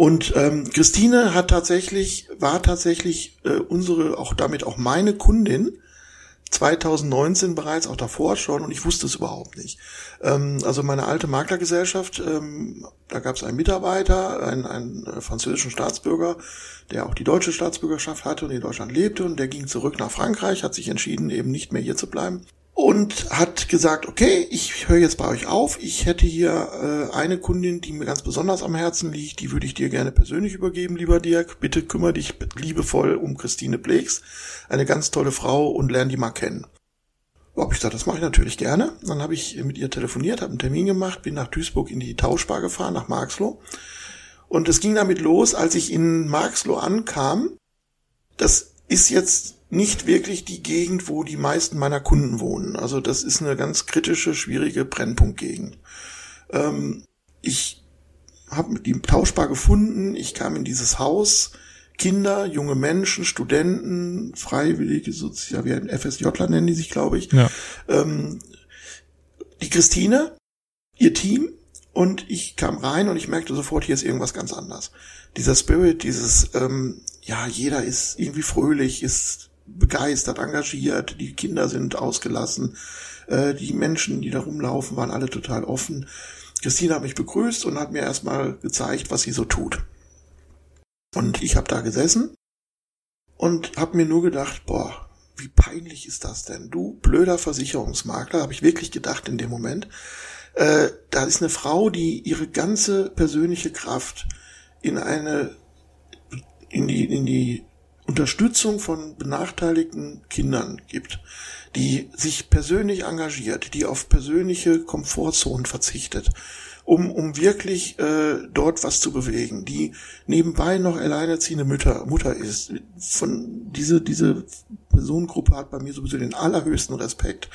Und ähm, Christine hat tatsächlich, war tatsächlich äh, unsere, auch damit auch meine Kundin, 2019 bereits, auch davor schon, und ich wusste es überhaupt nicht. Ähm, also meine alte Maklergesellschaft, ähm, da gab es einen Mitarbeiter, einen, einen äh, französischen Staatsbürger, der auch die deutsche Staatsbürgerschaft hatte und in Deutschland lebte, und der ging zurück nach Frankreich, hat sich entschieden, eben nicht mehr hier zu bleiben und hat gesagt, okay, ich höre jetzt bei euch auf. Ich hätte hier äh, eine Kundin, die mir ganz besonders am Herzen liegt, die würde ich dir gerne persönlich übergeben, lieber Dirk. Bitte kümmere dich liebevoll um Christine Bleeks, eine ganz tolle Frau und lerne die mal kennen. Hab ich gesagt, das mache ich natürlich gerne. Dann habe ich mit ihr telefoniert, habe einen Termin gemacht, bin nach Duisburg in die Tauschbar gefahren, nach Marxloh. Und es ging damit los, als ich in Marxloh ankam. Das ist jetzt nicht wirklich die Gegend, wo die meisten meiner Kunden wohnen. Also das ist eine ganz kritische, schwierige Brennpunktgegend. Ähm, ich habe die Tauschbar gefunden, ich kam in dieses Haus, Kinder, junge Menschen, Studenten, Freiwillige, ja, wie ein FSJler nennen die sich, glaube ich. Ja. Ähm, die Christine, ihr Team und ich kam rein und ich merkte sofort, hier ist irgendwas ganz anders. Dieser Spirit, dieses, ähm, ja, jeder ist irgendwie fröhlich, ist begeistert, engagiert, die Kinder sind ausgelassen, äh, die Menschen, die da rumlaufen, waren alle total offen. Christine hat mich begrüßt und hat mir erstmal gezeigt, was sie so tut. Und ich habe da gesessen und habe mir nur gedacht, boah, wie peinlich ist das denn? Du blöder Versicherungsmakler, habe ich wirklich gedacht in dem Moment. Äh, da ist eine Frau, die ihre ganze persönliche Kraft in eine in die in die Unterstützung von benachteiligten Kindern gibt, die sich persönlich engagiert, die auf persönliche Komfortzonen verzichtet, um, um wirklich äh, dort was zu bewegen, die nebenbei noch alleinerziehende Mutter, Mutter ist. Von diese, diese Personengruppe hat bei mir sowieso den allerhöchsten Respekt.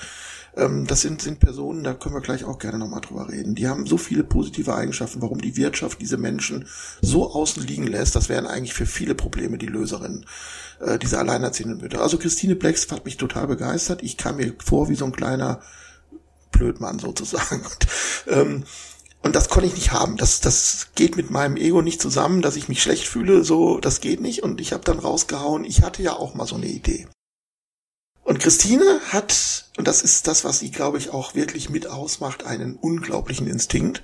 Ähm, das sind, sind Personen, da können wir gleich auch gerne nochmal drüber reden. Die haben so viele positive Eigenschaften, warum die Wirtschaft diese Menschen so außen liegen lässt. Das wären eigentlich für viele Probleme die Löserinnen äh, diese alleinerziehenden Mütter. Also Christine Blex hat mich total begeistert. Ich kam mir vor wie so ein kleiner Blödmann sozusagen. Und, ähm, und das konnte ich nicht haben. Das, das geht mit meinem Ego nicht zusammen, dass ich mich schlecht fühle. So, das geht nicht. Und ich habe dann rausgehauen, ich hatte ja auch mal so eine Idee. Und Christine hat, und das ist das, was sie, glaube ich, auch wirklich mit ausmacht, einen unglaublichen Instinkt,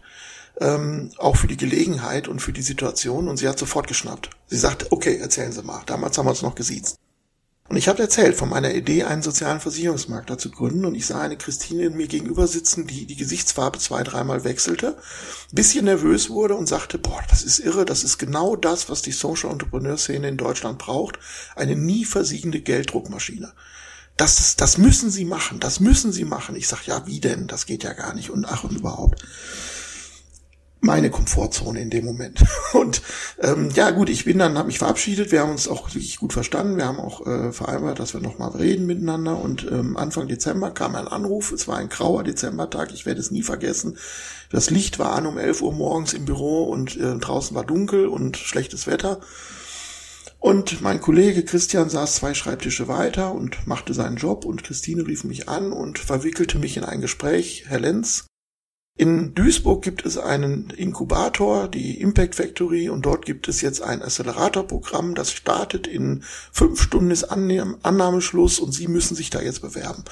ähm, auch für die Gelegenheit und für die Situation. Und sie hat sofort geschnappt. Sie sagte, okay, erzählen Sie mal. Damals haben wir uns noch gesiezt. Und ich habe erzählt von meiner Idee, einen sozialen Versicherungsmakler zu gründen. Und ich sah eine Christine mir gegenüber sitzen, die die Gesichtsfarbe zwei, dreimal wechselte, bisschen nervös wurde und sagte, boah, das ist irre, das ist genau das, was die Social Entrepreneur Szene in Deutschland braucht. Eine nie versiegende Gelddruckmaschine. Das, das müssen Sie machen, das müssen Sie machen. Ich sag, ja, wie denn? Das geht ja gar nicht. Und ach und überhaupt meine Komfortzone in dem Moment. *laughs* Und ähm, ja gut, ich bin dann, habe mich verabschiedet. Wir haben uns auch wirklich gut verstanden. Wir haben auch äh, vereinbart, dass wir nochmal reden miteinander. Und ähm, Anfang Dezember kam ein Anruf. Es war ein grauer Dezembertag. Ich werde es nie vergessen. Das Licht war an um 11 Uhr morgens im Büro und äh, draußen war dunkel und schlechtes Wetter. Und mein Kollege Christian saß zwei Schreibtische weiter und machte seinen Job und Christine rief mich an und verwickelte mich in ein Gespräch. Herr Lenz, in Duisburg gibt es einen Inkubator, die Impact Factory, und dort gibt es jetzt ein Acceleratorprogramm, das startet in fünf Stunden ist Annahmeschluss und Sie müssen sich da jetzt bewerben.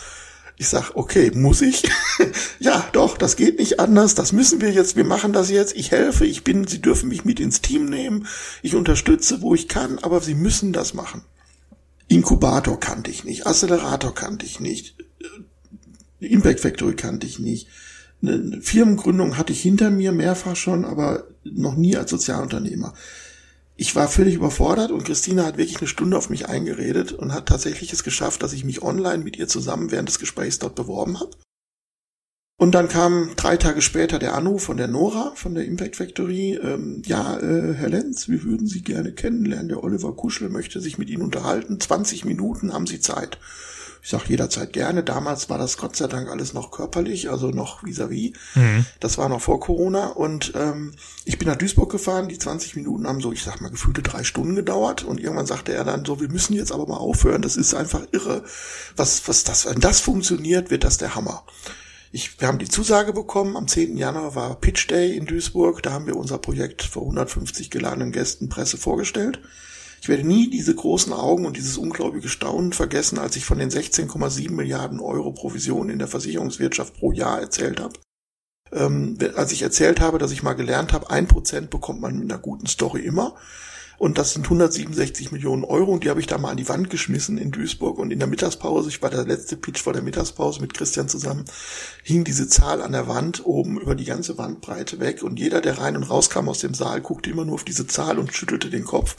Ich sag, okay, muss ich? *laughs* ja, doch, das geht nicht anders, das müssen wir jetzt, wir machen das jetzt, ich helfe, ich bin, Sie dürfen mich mit ins Team nehmen, ich unterstütze, wo ich kann, aber Sie müssen das machen. Inkubator kannte ich nicht, Accelerator kannte ich nicht, Impact Factory kannte ich nicht eine Firmengründung hatte ich hinter mir mehrfach schon, aber noch nie als Sozialunternehmer. Ich war völlig überfordert und Christina hat wirklich eine Stunde auf mich eingeredet und hat tatsächlich es geschafft, dass ich mich online mit ihr zusammen während des Gesprächs dort beworben habe. Und dann kam drei Tage später der Anruf von der Nora von der Impact Factory. Ähm, ja, äh, Herr Lenz, wir würden Sie gerne kennenlernen. Der Oliver Kuschel möchte sich mit Ihnen unterhalten. 20 Minuten haben Sie Zeit. Ich sage jederzeit gerne. Damals war das Gott sei Dank alles noch körperlich, also noch vis-à-vis. -vis. Mhm. Das war noch vor Corona. Und ähm, ich bin nach Duisburg gefahren. Die 20 Minuten haben so, ich sag mal, gefühlte drei Stunden gedauert. Und irgendwann sagte er dann so, wir müssen jetzt aber mal aufhören. Das ist einfach irre. Was, was das, wenn das funktioniert, wird das der Hammer. Ich, wir haben die Zusage bekommen. Am 10. Januar war Pitch Day in Duisburg. Da haben wir unser Projekt vor 150 geladenen Gästen Presse vorgestellt. Ich werde nie diese großen Augen und dieses unglaubliche Staunen vergessen, als ich von den 16,7 Milliarden Euro Provisionen in der Versicherungswirtschaft pro Jahr erzählt habe. Ähm, als ich erzählt habe, dass ich mal gelernt habe, ein Prozent bekommt man mit einer guten Story immer. Und das sind 167 Millionen Euro und die habe ich da mal an die Wand geschmissen in Duisburg. Und in der Mittagspause, ich war der letzte Pitch vor der Mittagspause mit Christian zusammen, hing diese Zahl an der Wand oben über die ganze Wandbreite weg. Und jeder, der rein und rauskam aus dem Saal, guckte immer nur auf diese Zahl und schüttelte den Kopf.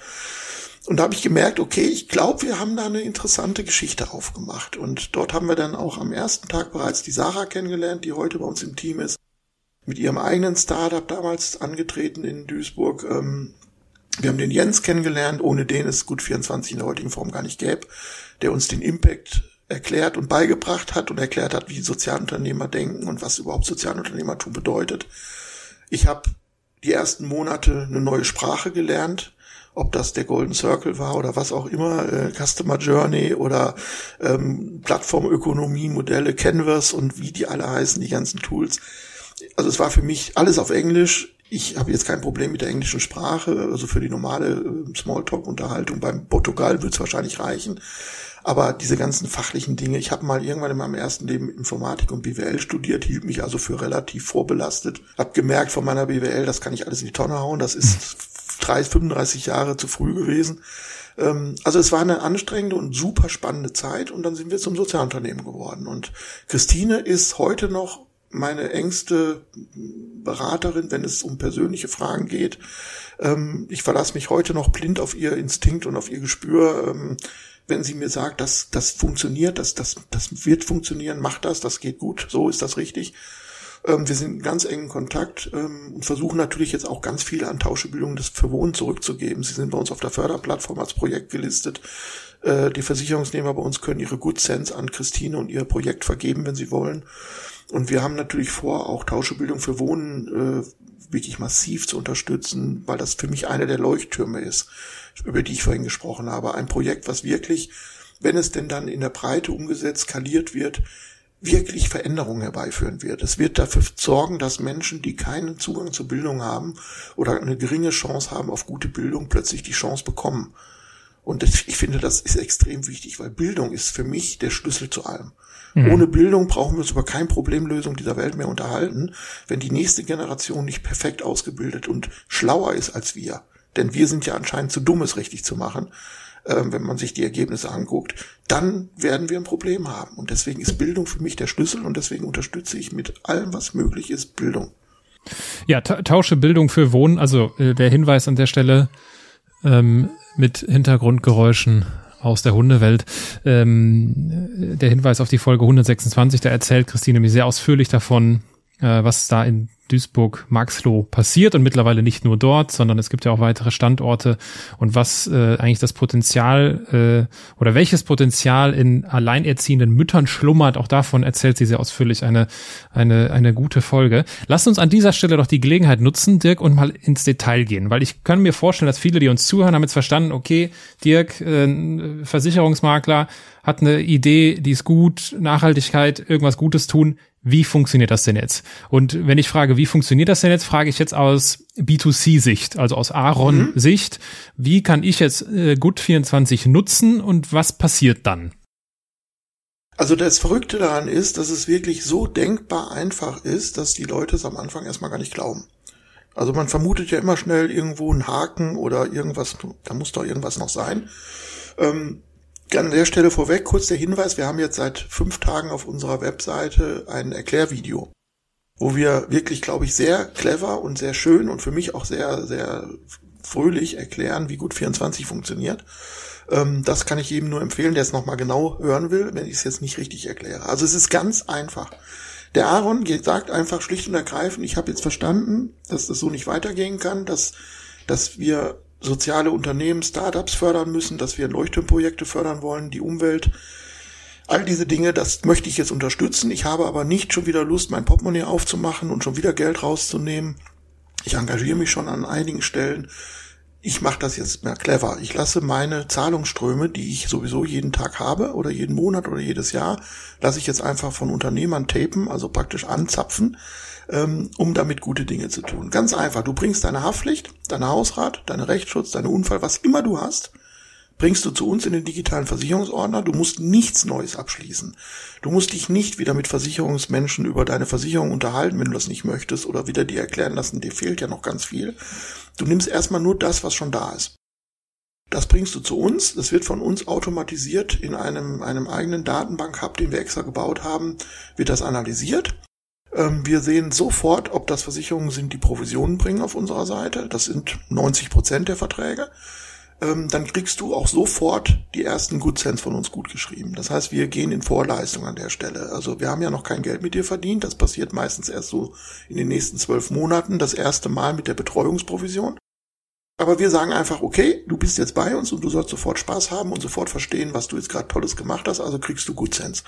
Und da habe ich gemerkt, okay, ich glaube, wir haben da eine interessante Geschichte aufgemacht. Und dort haben wir dann auch am ersten Tag bereits die Sarah kennengelernt, die heute bei uns im Team ist, mit ihrem eigenen Startup damals angetreten in Duisburg. Ähm, wir haben den Jens kennengelernt, ohne den es Gut 24 in der heutigen Form gar nicht gäbe, der uns den Impact erklärt und beigebracht hat und erklärt hat, wie Sozialunternehmer denken und was überhaupt Sozialunternehmertum bedeutet. Ich habe die ersten Monate eine neue Sprache gelernt ob das der Golden Circle war oder was auch immer, äh, Customer Journey oder ähm, Plattformökonomie, Modelle, Canvas und wie die alle heißen, die ganzen Tools. Also es war für mich alles auf Englisch. Ich habe jetzt kein Problem mit der englischen Sprache, also für die normale äh, Smalltalk-Unterhaltung beim Portugal wird es wahrscheinlich reichen. Aber diese ganzen fachlichen Dinge, ich habe mal irgendwann in meinem ersten Leben Informatik und BWL studiert, hielt mich also für relativ vorbelastet. Hab gemerkt von meiner BWL, das kann ich alles in die Tonne hauen, das ist *laughs* 30, 35 Jahre zu früh gewesen. Ähm, also es war eine anstrengende und super spannende Zeit und dann sind wir zum Sozialunternehmen geworden. Und Christine ist heute noch meine engste Beraterin, wenn es um persönliche Fragen geht. Ähm, ich verlasse mich heute noch blind auf ihr Instinkt und auf ihr Gespür. Ähm, wenn sie mir sagt, dass das funktioniert, das, das, das wird funktionieren, macht das, das geht gut, so ist das richtig. Ähm, wir sind in ganz engen Kontakt ähm, und versuchen natürlich jetzt auch ganz viel an Tauschebildung des für Wohnen zurückzugeben. Sie sind bei uns auf der Förderplattform als Projekt gelistet. Äh, die Versicherungsnehmer bei uns können ihre Good Sense an Christine und ihr Projekt vergeben, wenn sie wollen. Und wir haben natürlich vor, auch Tauschebildung für Wohnen äh, wirklich massiv zu unterstützen, weil das für mich einer der Leuchttürme ist, über die ich vorhin gesprochen habe. Ein Projekt, was wirklich, wenn es denn dann in der Breite umgesetzt, skaliert wird, wirklich Veränderungen herbeiführen wird. Es wird dafür sorgen, dass Menschen, die keinen Zugang zur Bildung haben oder eine geringe Chance haben auf gute Bildung, plötzlich die Chance bekommen. Und ich finde, das ist extrem wichtig, weil Bildung ist für mich der Schlüssel zu allem. Mhm. Ohne Bildung brauchen wir uns über keine Problemlösung dieser Welt mehr unterhalten, wenn die nächste Generation nicht perfekt ausgebildet und schlauer ist als wir. Denn wir sind ja anscheinend zu dumm, es richtig zu machen. Äh, wenn man sich die Ergebnisse anguckt, dann werden wir ein Problem haben. Und deswegen ist Bildung für mich der Schlüssel und deswegen unterstütze ich mit allem, was möglich ist, Bildung. Ja, tausche Bildung für Wohnen. Also äh, der Hinweis an der Stelle ähm, mit Hintergrundgeräuschen aus der Hundewelt. Ähm, der Hinweis auf die Folge 126, da erzählt Christine mir sehr ausführlich davon, äh, was da in Duisburg-Maxloh passiert und mittlerweile nicht nur dort, sondern es gibt ja auch weitere Standorte. Und was äh, eigentlich das Potenzial äh, oder welches Potenzial in alleinerziehenden Müttern schlummert, auch davon erzählt sie sehr ausführlich eine, eine, eine gute Folge. Lass uns an dieser Stelle doch die Gelegenheit nutzen, Dirk, und mal ins Detail gehen, weil ich kann mir vorstellen, dass viele, die uns zuhören, haben jetzt verstanden, okay, Dirk, äh, Versicherungsmakler, hat eine Idee, die ist gut, Nachhaltigkeit, irgendwas Gutes tun wie funktioniert das denn jetzt? Und wenn ich frage, wie funktioniert das denn jetzt, frage ich jetzt aus B2C-Sicht, also aus Aaron-Sicht, mhm. wie kann ich jetzt äh, Gut24 nutzen und was passiert dann? Also das Verrückte daran ist, dass es wirklich so denkbar einfach ist, dass die Leute es am Anfang erstmal gar nicht glauben. Also man vermutet ja immer schnell irgendwo einen Haken oder irgendwas, da muss doch irgendwas noch sein. Ähm, an der Stelle vorweg kurz der Hinweis, wir haben jetzt seit fünf Tagen auf unserer Webseite ein Erklärvideo, wo wir wirklich, glaube ich, sehr clever und sehr schön und für mich auch sehr, sehr fröhlich erklären, wie gut 24 funktioniert. Ähm, das kann ich jedem nur empfehlen, der es nochmal genau hören will, wenn ich es jetzt nicht richtig erkläre. Also es ist ganz einfach. Der Aaron sagt einfach schlicht und ergreifend, ich habe jetzt verstanden, dass das so nicht weitergehen kann, dass, dass wir soziale Unternehmen, Startups fördern müssen, dass wir Leuchtturmprojekte fördern wollen, die Umwelt. All diese Dinge, das möchte ich jetzt unterstützen. Ich habe aber nicht schon wieder Lust, mein Portemonnaie aufzumachen und schon wieder Geld rauszunehmen. Ich engagiere mich schon an einigen Stellen. Ich mache das jetzt mehr clever. Ich lasse meine Zahlungsströme, die ich sowieso jeden Tag habe oder jeden Monat oder jedes Jahr, lasse ich jetzt einfach von Unternehmern tapen, also praktisch anzapfen ähm, um damit gute Dinge zu tun. Ganz einfach, du bringst deine Haftpflicht, deine Hausrat, deine Rechtsschutz, deine Unfall, was immer du hast, bringst du zu uns in den digitalen Versicherungsordner. Du musst nichts Neues abschließen. Du musst dich nicht wieder mit Versicherungsmenschen über deine Versicherung unterhalten, wenn du das nicht möchtest, oder wieder dir erklären lassen, dir fehlt ja noch ganz viel. Du nimmst erstmal nur das, was schon da ist. Das bringst du zu uns. Das wird von uns automatisiert in einem, einem eigenen Datenbank-Hub, den wir extra gebaut haben, wird das analysiert. Ähm, wir sehen sofort, ob das Versicherungen sind, die Provisionen bringen auf unserer Seite. Das sind 90 Prozent der Verträge. Ähm, dann kriegst du auch sofort die ersten Good Cents von uns gut geschrieben. Das heißt, wir gehen in Vorleistung an der Stelle. Also wir haben ja noch kein Geld mit dir verdient. Das passiert meistens erst so in den nächsten zwölf Monaten. Das erste Mal mit der Betreuungsprovision. Aber wir sagen einfach, okay, du bist jetzt bei uns und du sollst sofort Spaß haben und sofort verstehen, was du jetzt gerade Tolles gemacht hast, also kriegst du Good Sense.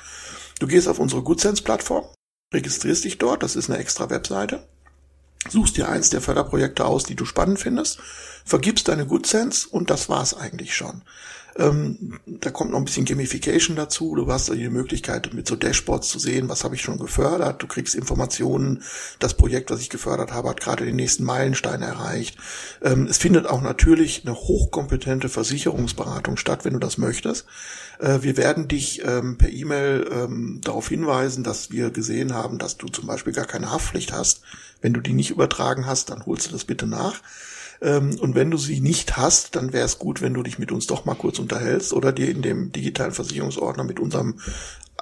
Du gehst auf unsere Good Sense Plattform, registrierst dich dort, das ist eine extra Webseite, suchst dir eins der Förderprojekte aus, die du spannend findest, vergibst deine Good Sense und das war's eigentlich schon. Ähm, da kommt noch ein bisschen Gamification dazu. Du hast die Möglichkeit, mit so Dashboards zu sehen, was habe ich schon gefördert. Du kriegst Informationen. Das Projekt, was ich gefördert habe, hat gerade den nächsten Meilenstein erreicht. Ähm, es findet auch natürlich eine hochkompetente Versicherungsberatung statt, wenn du das möchtest. Äh, wir werden dich ähm, per E-Mail ähm, darauf hinweisen, dass wir gesehen haben, dass du zum Beispiel gar keine Haftpflicht hast. Wenn du die nicht übertragen hast, dann holst du das bitte nach. Ähm, und wenn du sie nicht hast, dann wäre es gut, wenn du dich mit uns doch mal kurz unterhältst oder dir in dem digitalen Versicherungsordner mit unserem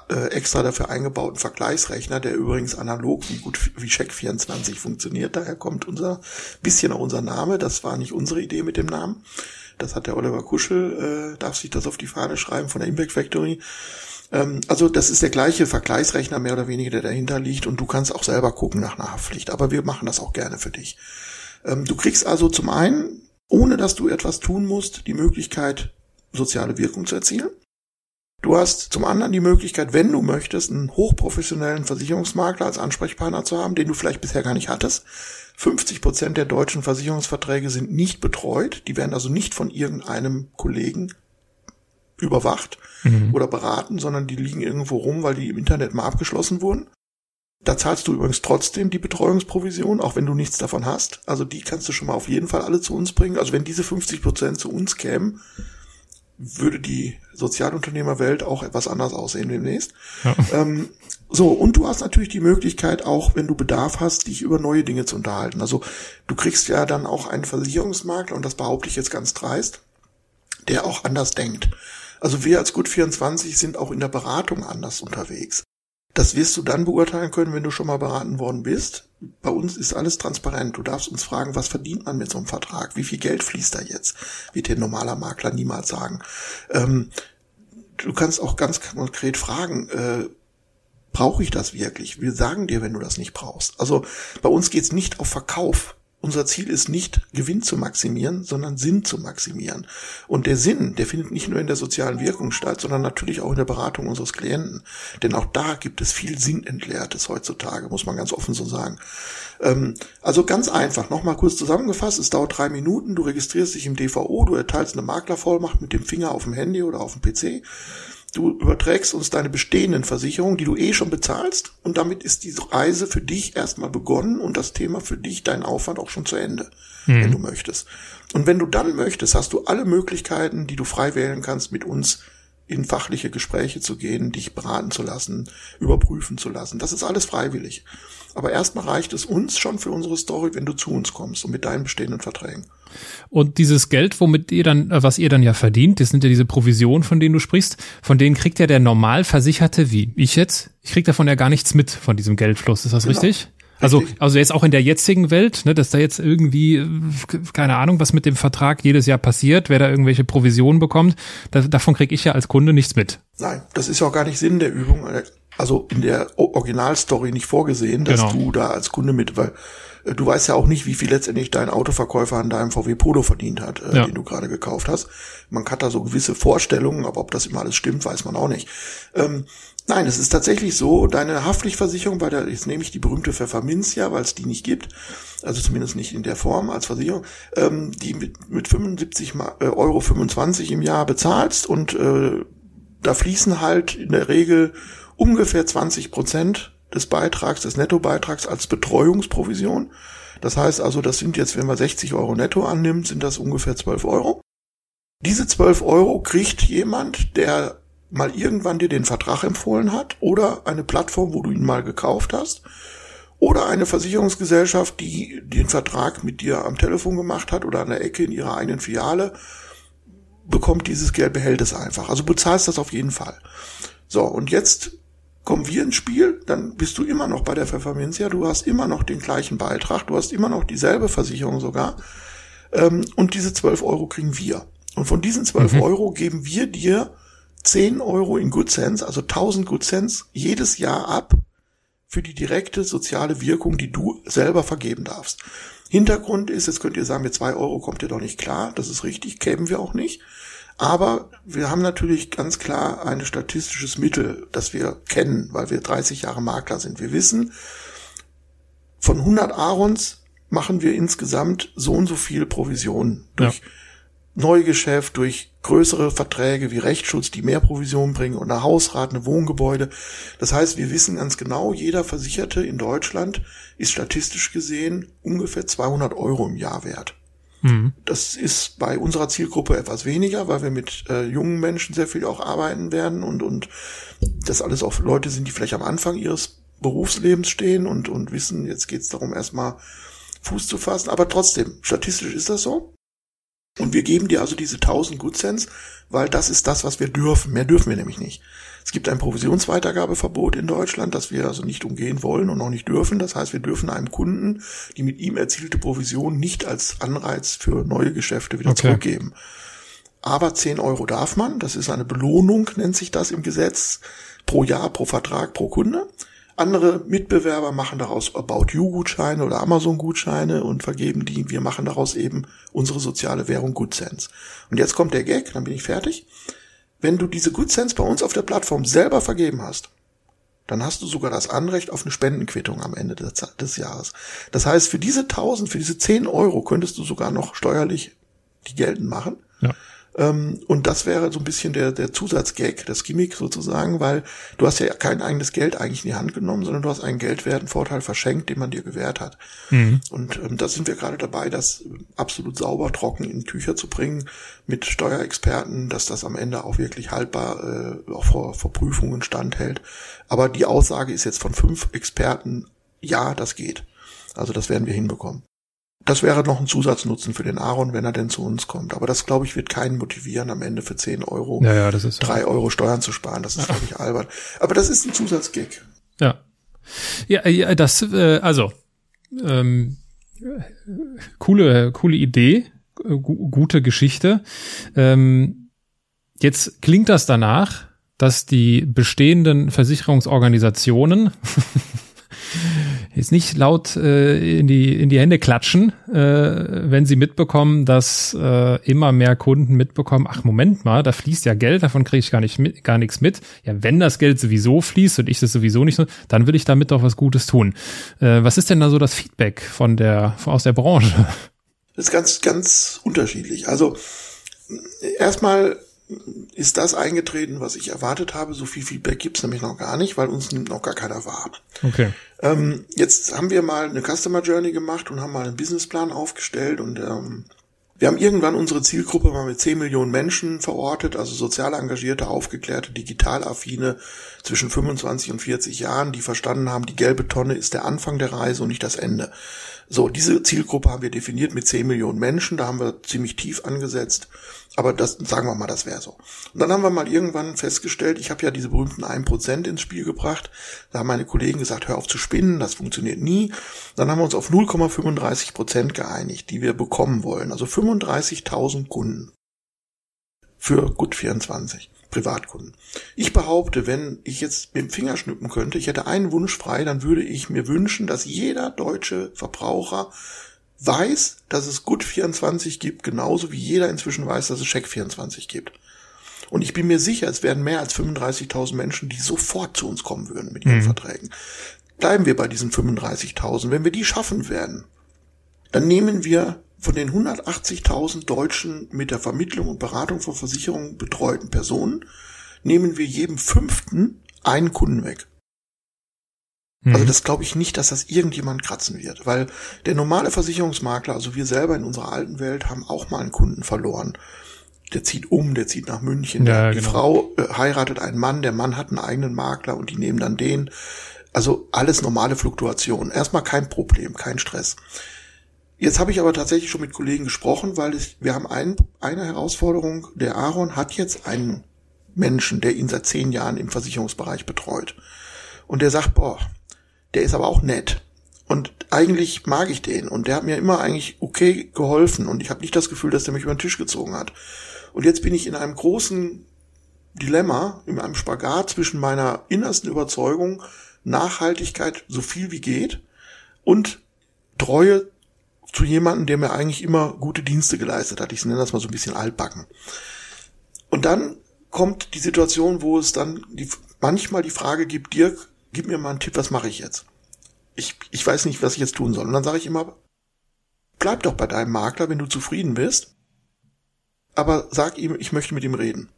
äh, extra dafür eingebauten Vergleichsrechner, der übrigens analog wie gut wie Check24 funktioniert. Daher kommt unser bisschen auch unser Name. Das war nicht unsere Idee mit dem Namen. Das hat der Oliver Kuschel, äh, darf sich das auf die Fahne schreiben von der Impact Factory. Ähm, also das ist der gleiche Vergleichsrechner mehr oder weniger, der dahinter liegt und du kannst auch selber gucken nach einer Haftpflicht. Aber wir machen das auch gerne für dich. Ähm, du kriegst also zum einen, ohne dass du etwas tun musst, die Möglichkeit, soziale Wirkung zu erzielen. Du hast zum anderen die Möglichkeit, wenn du möchtest, einen hochprofessionellen Versicherungsmakler als Ansprechpartner zu haben, den du vielleicht bisher gar nicht hattest. 50 Prozent der deutschen Versicherungsverträge sind nicht betreut. Die werden also nicht von irgendeinem Kollegen überwacht mhm. oder beraten, sondern die liegen irgendwo rum, weil die im Internet mal abgeschlossen wurden. Da zahlst du übrigens trotzdem die Betreuungsprovision, auch wenn du nichts davon hast. Also die kannst du schon mal auf jeden Fall alle zu uns bringen. Also wenn diese 50 Prozent zu uns kämen, würde die Sozialunternehmerwelt auch etwas anders aussehen demnächst. Ja. Ähm, so, und du hast natürlich die Möglichkeit, auch wenn du Bedarf hast, dich über neue Dinge zu unterhalten. Also du kriegst ja dann auch einen Versicherungsmakler, und das behaupte ich jetzt ganz dreist, der auch anders denkt. Also wir als Gut24 sind auch in der Beratung anders unterwegs. Das wirst du dann beurteilen können, wenn du schon mal beraten worden bist. Bei uns ist alles transparent. Du darfst uns fragen, was verdient man mit so einem Vertrag? Wie viel Geld fließt da jetzt? Wird dir ein normaler Makler niemals sagen. Ähm, du kannst auch ganz konkret fragen, äh, brauche ich das wirklich? Wir sagen dir, wenn du das nicht brauchst. Also bei uns geht's nicht auf Verkauf. Unser Ziel ist nicht, Gewinn zu maximieren, sondern Sinn zu maximieren. Und der Sinn, der findet nicht nur in der sozialen Wirkung statt, sondern natürlich auch in der Beratung unseres Klienten. Denn auch da gibt es viel Sinnentleertes heutzutage, muss man ganz offen so sagen. Ähm, also ganz einfach, nochmal kurz zusammengefasst, es dauert drei Minuten, du registrierst dich im DVO, du erteilst eine Maklervollmacht mit dem Finger auf dem Handy oder auf dem PC Du überträgst uns deine bestehenden Versicherungen, die du eh schon bezahlst, und damit ist diese Reise für dich erstmal begonnen und das Thema für dich, dein Aufwand auch schon zu Ende, mhm. wenn du möchtest. Und wenn du dann möchtest, hast du alle Möglichkeiten, die du frei wählen kannst, mit uns in fachliche Gespräche zu gehen, dich beraten zu lassen, überprüfen zu lassen. Das ist alles freiwillig. Aber erstmal reicht es uns schon für unsere Story, wenn du zu uns kommst und mit deinen bestehenden Verträgen. Und dieses Geld, womit ihr dann, äh, was ihr dann ja verdient, das sind ja diese Provisionen, von denen du sprichst, von denen kriegt ja der Normalversicherte wie ich jetzt. Ich krieg davon ja gar nichts mit von diesem Geldfluss. Ist das genau. richtig? Also, also jetzt auch in der jetzigen Welt, ne, dass da jetzt irgendwie, äh, keine Ahnung, was mit dem Vertrag jedes Jahr passiert, wer da irgendwelche Provisionen bekommt, da, davon kriege ich ja als Kunde nichts mit. Nein, das ist ja auch gar nicht Sinn der Übung also in der Originalstory nicht vorgesehen, dass genau. du da als Kunde mit, weil äh, du weißt ja auch nicht, wie viel letztendlich dein Autoverkäufer an deinem VW Polo verdient hat, äh, ja. den du gerade gekauft hast. Man hat da so gewisse Vorstellungen, aber ob das immer alles stimmt, weiß man auch nicht. Ähm, nein, es ist tatsächlich so, deine Haftpflichtversicherung bei der, jetzt nehme ich die berühmte Pfefferminzia, weil es die nicht gibt, also zumindest nicht in der Form als Versicherung, ähm, die mit, mit 75 äh, Euro 25 im Jahr bezahlst und äh, da fließen halt in der Regel ungefähr 20 Prozent des Beitrags, des Nettobeitrags als Betreuungsprovision. Das heißt also, das sind jetzt, wenn man 60 Euro netto annimmt, sind das ungefähr 12 Euro. Diese 12 Euro kriegt jemand, der mal irgendwann dir den Vertrag empfohlen hat oder eine Plattform, wo du ihn mal gekauft hast oder eine Versicherungsgesellschaft, die den Vertrag mit dir am Telefon gemacht hat oder an der Ecke in ihrer eigenen Filiale, bekommt dieses Geld, behält es einfach. Also bezahlst das auf jeden Fall. So, und jetzt kommen wir ins Spiel, dann bist du immer noch bei der Pfefferminzia, du hast immer noch den gleichen Beitrag, du hast immer noch dieselbe Versicherung sogar. Ähm, und diese 12 Euro kriegen wir. Und von diesen 12 mhm. Euro geben wir dir 10 Euro in Good Sense, also 1000 Good Sense jedes Jahr ab für die direkte soziale Wirkung, die du selber vergeben darfst. Hintergrund ist, jetzt könnt ihr sagen, mit 2 Euro kommt ihr doch nicht klar, das ist richtig, kämen wir auch nicht. Aber wir haben natürlich ganz klar ein statistisches Mittel, das wir kennen, weil wir 30 Jahre Makler sind. Wir wissen, von 100 Arons machen wir insgesamt so und so viel Provisionen durch ja. Neugeschäft, durch größere Verträge wie Rechtsschutz, die mehr Provisionen bringen oder Hausrat, eine Wohngebäude. Das heißt, wir wissen ganz genau, jeder Versicherte in Deutschland ist statistisch gesehen ungefähr 200 Euro im Jahr wert. Mhm. Das ist bei unserer Zielgruppe etwas weniger, weil wir mit äh, jungen Menschen sehr viel auch arbeiten werden und, und das alles auch Leute sind, die vielleicht am Anfang ihres Berufslebens stehen und, und wissen, jetzt geht's darum, erstmal Fuß zu fassen. Aber trotzdem, statistisch ist das so. Und wir geben dir also diese 1000 Good Cents, weil das ist das, was wir dürfen. Mehr dürfen wir nämlich nicht. Es gibt ein Provisionsweitergabeverbot in Deutschland, das wir also nicht umgehen wollen und auch nicht dürfen. Das heißt, wir dürfen einem Kunden die mit ihm erzielte Provision nicht als Anreiz für neue Geschäfte wieder okay. zurückgeben. Aber 10 Euro darf man. Das ist eine Belohnung, nennt sich das im Gesetz, pro Jahr, pro Vertrag, pro Kunde. Andere Mitbewerber machen daraus About You-Gutscheine oder Amazon-Gutscheine und vergeben die. Wir machen daraus eben unsere soziale Währung Good Sense. Und jetzt kommt der Gag, dann bin ich fertig. Wenn du diese Good Sense bei uns auf der Plattform selber vergeben hast, dann hast du sogar das Anrecht auf eine Spendenquittung am Ende des, des Jahres. Das heißt, für diese 1000, für diese 10 Euro könntest du sogar noch steuerlich die geltend machen. Ja. Ähm, und das wäre so ein bisschen der, der Zusatzgag, das Gimmick sozusagen, weil du hast ja kein eigenes Geld eigentlich in die Hand genommen, sondern du hast einen geldwerten Vorteil verschenkt, den man dir gewährt hat. Mhm. Und ähm, da sind wir gerade dabei, das absolut sauber, trocken in Tücher zu bringen mit Steuerexperten, dass das am Ende auch wirklich haltbar äh, auch vor, vor Prüfungen standhält. Aber die Aussage ist jetzt von fünf Experten, ja, das geht. Also das werden wir hinbekommen. Das wäre noch ein Zusatznutzen für den Aaron, wenn er denn zu uns kommt. Aber das, glaube ich, wird keinen motivieren, am Ende für 10 Euro ja, ja, das ist drei Euro Steuern zu sparen. Das ist, glaube ich, albern. Aber das ist ein Zusatzgig. Ja. Ja, ja das, äh, also, ähm, coole, coole Idee, gute Geschichte. Ähm, jetzt klingt das danach, dass die bestehenden Versicherungsorganisationen jetzt nicht laut äh, in die in die Hände klatschen, äh, wenn sie mitbekommen, dass äh, immer mehr Kunden mitbekommen, ach Moment mal, da fließt ja Geld, davon kriege ich gar nicht mit, gar nichts mit. Ja, wenn das Geld sowieso fließt und ich das sowieso nicht so, dann will ich damit doch was Gutes tun. Äh, was ist denn da so das Feedback von der aus der Branche? Das ist ganz ganz unterschiedlich. Also erstmal ist das eingetreten, was ich erwartet habe. So viel Feedback gibt's nämlich noch gar nicht, weil uns nimmt noch gar keiner wahr. Okay. Ähm, jetzt haben wir mal eine Customer Journey gemacht und haben mal einen Businessplan aufgestellt und ähm, wir haben irgendwann unsere Zielgruppe mal mit 10 Millionen Menschen verortet, also sozial engagierte, aufgeklärte, digital affine zwischen 25 und 40 Jahren, die verstanden haben, die gelbe Tonne ist der Anfang der Reise und nicht das Ende. So, diese Zielgruppe haben wir definiert mit 10 Millionen Menschen, da haben wir ziemlich tief angesetzt, aber das sagen wir mal, das wäre so. Und dann haben wir mal irgendwann festgestellt, ich habe ja diese berühmten 1% ins Spiel gebracht, da haben meine Kollegen gesagt, hör auf zu spinnen, das funktioniert nie. Dann haben wir uns auf 0,35% geeinigt, die wir bekommen wollen, also 35.000 Kunden für gut 24. Privatkunden. Ich behaupte, wenn ich jetzt mit dem Finger schnippen könnte, ich hätte einen Wunsch frei, dann würde ich mir wünschen, dass jeder deutsche Verbraucher weiß, dass es Gut 24 gibt, genauso wie jeder inzwischen weiß, dass es Check 24 gibt. Und ich bin mir sicher, es werden mehr als 35.000 Menschen, die sofort zu uns kommen würden mit ihren mhm. Verträgen. Bleiben wir bei diesen 35.000. Wenn wir die schaffen werden, dann nehmen wir von den 180.000 Deutschen mit der Vermittlung und Beratung von Versicherungen betreuten Personen nehmen wir jedem fünften einen Kunden weg. Mhm. Also das glaube ich nicht, dass das irgendjemand kratzen wird, weil der normale Versicherungsmakler, also wir selber in unserer alten Welt, haben auch mal einen Kunden verloren. Der zieht um, der zieht nach München. Ja, die genau. Frau äh, heiratet einen Mann, der Mann hat einen eigenen Makler und die nehmen dann den. Also alles normale Fluktuation. Erstmal kein Problem, kein Stress. Jetzt habe ich aber tatsächlich schon mit Kollegen gesprochen, weil ich, wir haben ein, eine Herausforderung. Der Aaron hat jetzt einen Menschen, der ihn seit zehn Jahren im Versicherungsbereich betreut. Und der sagt, boah, der ist aber auch nett. Und eigentlich mag ich den. Und der hat mir immer eigentlich okay geholfen. Und ich habe nicht das Gefühl, dass der mich über den Tisch gezogen hat. Und jetzt bin ich in einem großen Dilemma, in einem Spagat zwischen meiner innersten Überzeugung, Nachhaltigkeit so viel wie geht und Treue zu jemandem, der mir eigentlich immer gute Dienste geleistet hat. Ich nenne das mal so ein bisschen altbacken. Und dann kommt die Situation, wo es dann die, manchmal die Frage gibt, Dirk, gib mir mal einen Tipp, was mache ich jetzt? Ich, ich weiß nicht, was ich jetzt tun soll. Und dann sage ich immer, bleib doch bei deinem Makler, wenn du zufrieden bist, aber sag ihm, ich möchte mit ihm reden.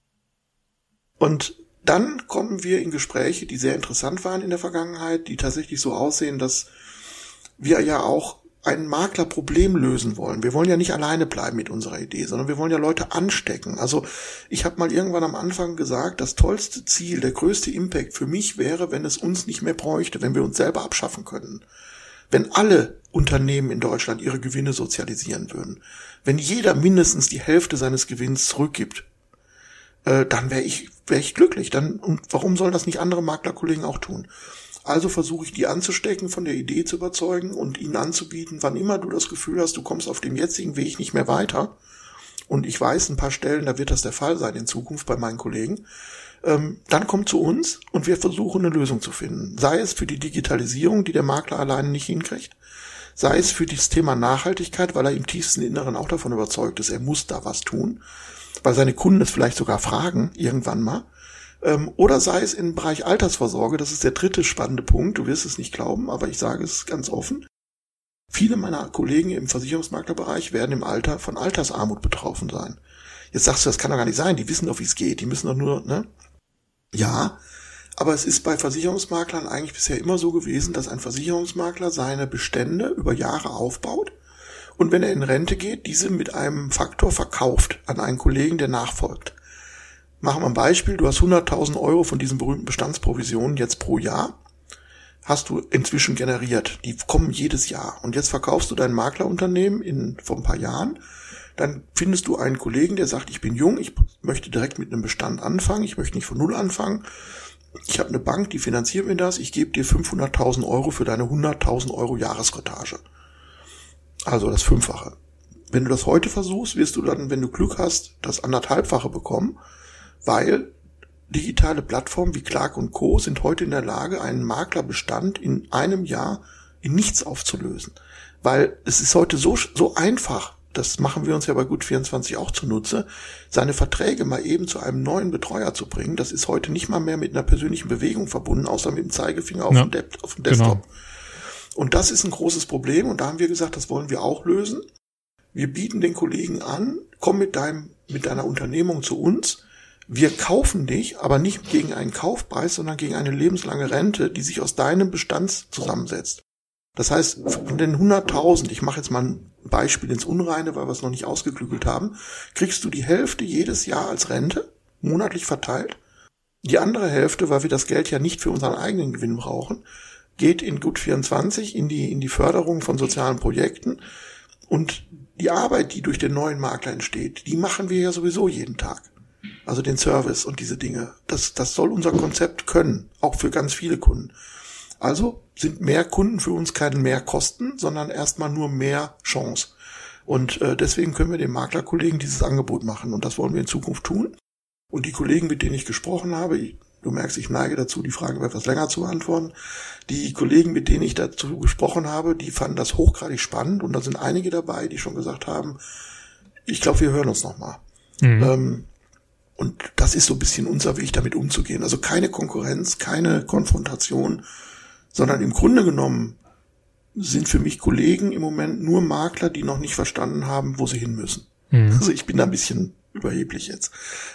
Und dann kommen wir in Gespräche, die sehr interessant waren in der Vergangenheit, die tatsächlich so aussehen, dass wir ja auch ein Maklerproblem lösen wollen. Wir wollen ja nicht alleine bleiben mit unserer Idee, sondern wir wollen ja Leute anstecken. Also ich habe mal irgendwann am Anfang gesagt, das tollste Ziel, der größte Impact für mich wäre, wenn es uns nicht mehr bräuchte, wenn wir uns selber abschaffen könnten. Wenn alle Unternehmen in Deutschland ihre Gewinne sozialisieren würden. Wenn jeder mindestens die Hälfte seines Gewinns zurückgibt, äh, dann wäre ich, wär ich glücklich. Dann, und warum sollen das nicht andere Maklerkollegen auch tun? Also versuche ich die anzustecken, von der Idee zu überzeugen und ihnen anzubieten, wann immer du das Gefühl hast, du kommst auf dem jetzigen Weg nicht mehr weiter. Und ich weiß, ein paar Stellen, da wird das der Fall sein in Zukunft bei meinen Kollegen. Ähm, dann kommt zu uns und wir versuchen eine Lösung zu finden. Sei es für die Digitalisierung, die der Makler alleine nicht hinkriegt, sei es für das Thema Nachhaltigkeit, weil er im tiefsten Inneren auch davon überzeugt ist, er muss da was tun, weil seine Kunden es vielleicht sogar fragen, irgendwann mal. Ähm, oder sei es im Bereich Altersvorsorge, das ist der dritte spannende Punkt, du wirst es nicht glauben, aber ich sage es ganz offen. Viele meiner Kollegen im Versicherungsmaklerbereich werden im Alter von Altersarmut betroffen sein. Jetzt sagst du, das kann doch gar nicht sein, die wissen doch, wie es geht, die müssen doch nur, ne? Ja, aber es ist bei Versicherungsmaklern eigentlich bisher immer so gewesen, dass ein Versicherungsmakler seine Bestände über Jahre aufbaut und wenn er in Rente geht, diese mit einem Faktor verkauft an einen Kollegen, der nachfolgt. Machen wir ein Beispiel, du hast 100.000 Euro von diesen berühmten Bestandsprovisionen jetzt pro Jahr hast du inzwischen generiert. Die kommen jedes Jahr. Und jetzt verkaufst du dein Maklerunternehmen in, vor ein paar Jahren. Dann findest du einen Kollegen, der sagt, ich bin jung, ich möchte direkt mit einem Bestand anfangen, ich möchte nicht von Null anfangen. Ich habe eine Bank, die finanziert mir das, ich gebe dir 500.000 Euro für deine 100.000 Euro Jahresretage. Also das Fünffache. Wenn du das heute versuchst, wirst du dann, wenn du Glück hast, das anderthalbfache bekommen, weil digitale Plattformen wie Clark und Co. sind heute in der Lage, einen Maklerbestand in einem Jahr in nichts aufzulösen. Weil es ist heute so, so einfach, das machen wir uns ja bei Gut24 auch zunutze, seine Verträge mal eben zu einem neuen Betreuer zu bringen. Das ist heute nicht mal mehr mit einer persönlichen Bewegung verbunden, außer mit dem Zeigefinger auf, ja, dem, De auf dem Desktop. Genau. Und das ist ein großes Problem und da haben wir gesagt, das wollen wir auch lösen. Wir bieten den Kollegen an, komm mit deinem, mit deiner Unternehmung zu uns wir kaufen dich, aber nicht gegen einen Kaufpreis, sondern gegen eine lebenslange Rente, die sich aus deinem Bestand zusammensetzt. Das heißt, von den 100.000, ich mache jetzt mal ein Beispiel ins Unreine, weil wir es noch nicht ausgeklügelt haben, kriegst du die Hälfte jedes Jahr als Rente, monatlich verteilt. Die andere Hälfte, weil wir das Geld ja nicht für unseren eigenen Gewinn brauchen, geht in Gut 24 in die, in die Förderung von sozialen Projekten. Und die Arbeit, die durch den neuen Makler entsteht, die machen wir ja sowieso jeden Tag also den Service und diese Dinge. Das, das soll unser Konzept können, auch für ganz viele Kunden. Also sind mehr Kunden für uns keine mehr Kosten, sondern erstmal nur mehr Chance. Und äh, deswegen können wir den Maklerkollegen dieses Angebot machen und das wollen wir in Zukunft tun. Und die Kollegen, mit denen ich gesprochen habe, ich, du merkst, ich neige dazu, die Frage etwas länger zu beantworten. Die Kollegen, mit denen ich dazu gesprochen habe, die fanden das hochgradig spannend und da sind einige dabei, die schon gesagt haben, ich glaube, wir hören uns nochmal. Mhm. Ähm, und das ist so ein bisschen unser Weg, damit umzugehen. Also keine Konkurrenz, keine Konfrontation, sondern im Grunde genommen sind für mich Kollegen im Moment nur Makler, die noch nicht verstanden haben, wo sie hin müssen. Mhm. Also ich bin da ein bisschen überheblich jetzt.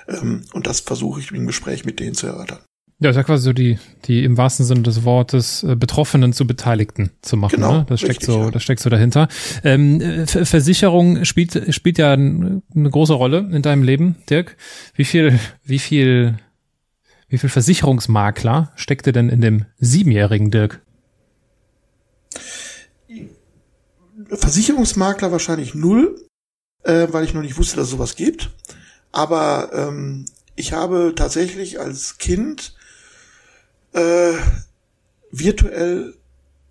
Ähm, und das versuche ich im Gespräch mit denen zu erörtern. Ja, ist ja quasi so die, die im wahrsten Sinne des Wortes äh, Betroffenen zu Beteiligten zu machen. Genau, ne? Das steckt richtig, so, ja. das steckt so dahinter. Ähm, äh, Versicherung spielt, spielt ja eine große Rolle in deinem Leben, Dirk. Wie viel, wie viel, wie viel Versicherungsmakler steckte denn in dem siebenjährigen Dirk? Versicherungsmakler wahrscheinlich null, äh, weil ich noch nicht wusste, dass es sowas gibt. Aber ähm, ich habe tatsächlich als Kind äh, virtuell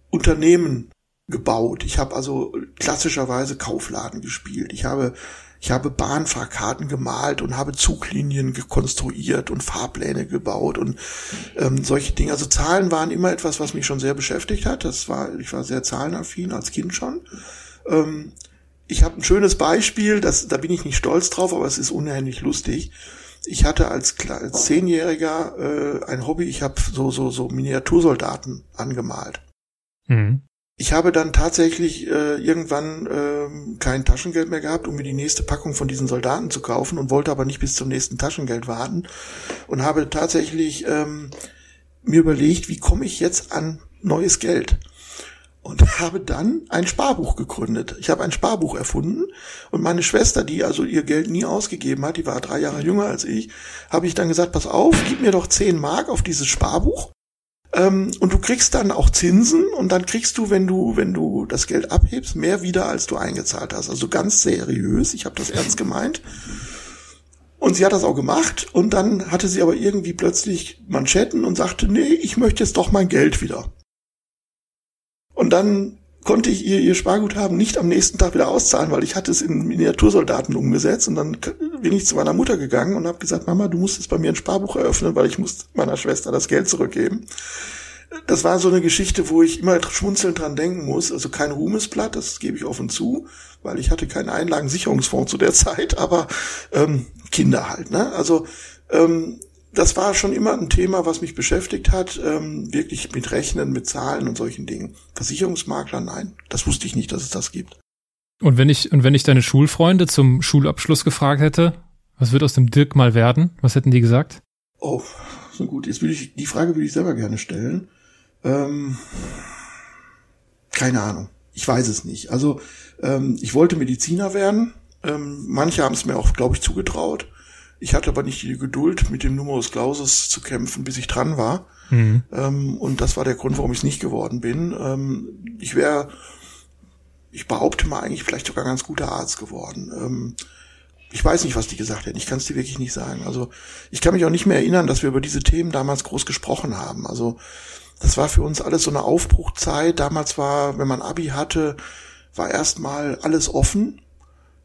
Unternehmen gebaut. Ich habe also klassischerweise Kaufladen gespielt. Ich habe ich habe Bahnfahrkarten gemalt und habe Zuglinien gekonstruiert und Fahrpläne gebaut und ähm, solche Dinge. Also Zahlen waren immer etwas, was mich schon sehr beschäftigt hat. Das war, ich war sehr zahlenaffin als Kind schon. Ähm, ich habe ein schönes Beispiel, das, da bin ich nicht stolz drauf, aber es ist unheimlich lustig ich hatte als, als Zehnjähriger äh, ein Hobby, ich habe so, so, so Miniatursoldaten angemalt. Mhm. Ich habe dann tatsächlich äh, irgendwann äh, kein Taschengeld mehr gehabt, um mir die nächste Packung von diesen Soldaten zu kaufen und wollte aber nicht bis zum nächsten Taschengeld warten und habe tatsächlich ähm, mir überlegt, wie komme ich jetzt an neues Geld? Und *laughs* habe dann ein Sparbuch gegründet. Ich habe ein Sparbuch erfunden und meine Schwester, die also ihr Geld nie ausgegeben hat, die war drei Jahre jünger als ich, habe ich dann gesagt, pass auf, gib mir doch zehn Mark auf dieses Sparbuch ähm, und du kriegst dann auch Zinsen und dann kriegst du, wenn du, wenn du das Geld abhebst, mehr wieder, als du eingezahlt hast. Also ganz seriös, ich habe das ernst gemeint. Und sie hat das auch gemacht und dann hatte sie aber irgendwie plötzlich Manschetten und sagte, nee, ich möchte jetzt doch mein Geld wieder. Und dann konnte ich ihr ihr Sparguthaben nicht am nächsten Tag wieder auszahlen, weil ich hatte es in Miniatursoldaten umgesetzt und dann bin ich zu meiner Mutter gegangen und habe gesagt, Mama, du musst jetzt bei mir ein Sparbuch eröffnen, weil ich muss meiner Schwester das Geld zurückgeben. Das war so eine Geschichte, wo ich immer schmunzelnd dran denken muss. Also kein Ruhmesblatt, das gebe ich offen zu, weil ich hatte keinen Einlagensicherungsfonds zu der *laughs* Zeit, aber ähm, Kinder halt. Ne? Also ähm, das war schon immer ein Thema, was mich beschäftigt hat, ähm, wirklich mit Rechnen, mit Zahlen und solchen Dingen. Versicherungsmakler, nein, das wusste ich nicht, dass es das gibt. Und wenn ich, und wenn ich deine Schulfreunde zum Schulabschluss gefragt hätte, was wird aus dem Dirk mal werden? Was hätten die gesagt? Oh, so gut. Jetzt würde ich, die Frage würde ich selber gerne stellen. Ähm, keine Ahnung. Ich weiß es nicht. Also, ähm, ich wollte Mediziner werden. Ähm, manche haben es mir auch, glaube ich, zugetraut. Ich hatte aber nicht die Geduld, mit dem Numerus Clausus zu kämpfen, bis ich dran war. Mhm. Ähm, und das war der Grund, warum ich es nicht geworden bin. Ähm, ich wäre, ich behaupte mal, eigentlich vielleicht sogar ganz guter Arzt geworden. Ähm, ich weiß nicht, was die gesagt hätten. Ich kann es dir wirklich nicht sagen. Also ich kann mich auch nicht mehr erinnern, dass wir über diese Themen damals groß gesprochen haben. Also das war für uns alles so eine Aufbruchzeit. Damals war, wenn man Abi hatte, war erstmal alles offen.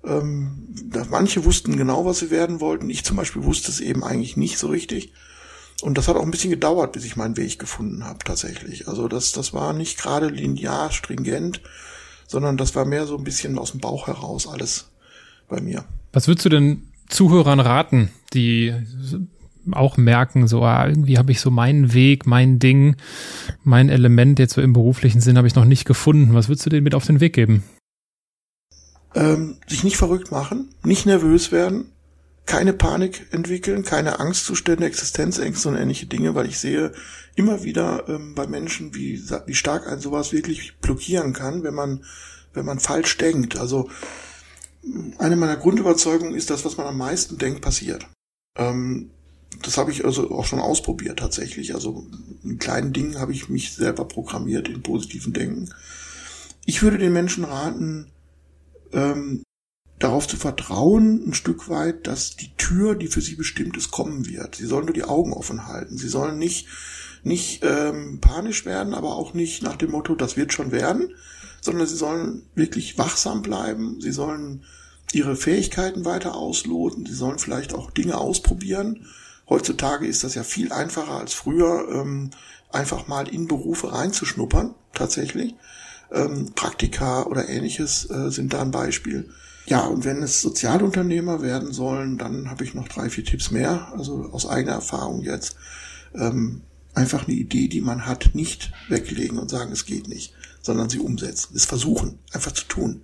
Ähm, manche wussten genau, was sie werden wollten. Ich zum Beispiel wusste es eben eigentlich nicht so richtig. Und das hat auch ein bisschen gedauert, bis ich meinen Weg gefunden habe, tatsächlich. Also das, das war nicht gerade linear, stringent, sondern das war mehr so ein bisschen aus dem Bauch heraus alles bei mir. Was würdest du denn Zuhörern raten, die auch merken, so ah, irgendwie habe ich so meinen Weg, mein Ding, mein Element jetzt so im beruflichen Sinn habe ich noch nicht gefunden. Was würdest du denen mit auf den Weg geben? Ähm, sich nicht verrückt machen, nicht nervös werden, keine Panik entwickeln, keine Angstzustände, Existenzängste und ähnliche Dinge, weil ich sehe immer wieder ähm, bei Menschen, wie, wie stark ein sowas wirklich blockieren kann, wenn man, wenn man falsch denkt. Also eine meiner Grundüberzeugungen ist, dass was man am meisten denkt, passiert. Ähm, das habe ich also auch schon ausprobiert tatsächlich. Also in kleinen Dingen habe ich mich selber programmiert in positiven Denken. Ich würde den Menschen raten, ähm, darauf zu vertrauen, ein Stück weit, dass die Tür, die für sie bestimmt ist, kommen wird. Sie sollen nur die Augen offen halten. Sie sollen nicht, nicht ähm, panisch werden, aber auch nicht nach dem Motto, das wird schon werden, sondern sie sollen wirklich wachsam bleiben. Sie sollen ihre Fähigkeiten weiter ausloten. Sie sollen vielleicht auch Dinge ausprobieren. Heutzutage ist das ja viel einfacher als früher, ähm, einfach mal in Berufe reinzuschnuppern, tatsächlich. Ähm, Praktika oder ähnliches äh, sind da ein Beispiel. Ja, und wenn es Sozialunternehmer werden sollen, dann habe ich noch drei, vier Tipps mehr, also aus eigener Erfahrung jetzt. Ähm, einfach eine Idee, die man hat, nicht weglegen und sagen, es geht nicht, sondern sie umsetzen, es versuchen, einfach zu tun.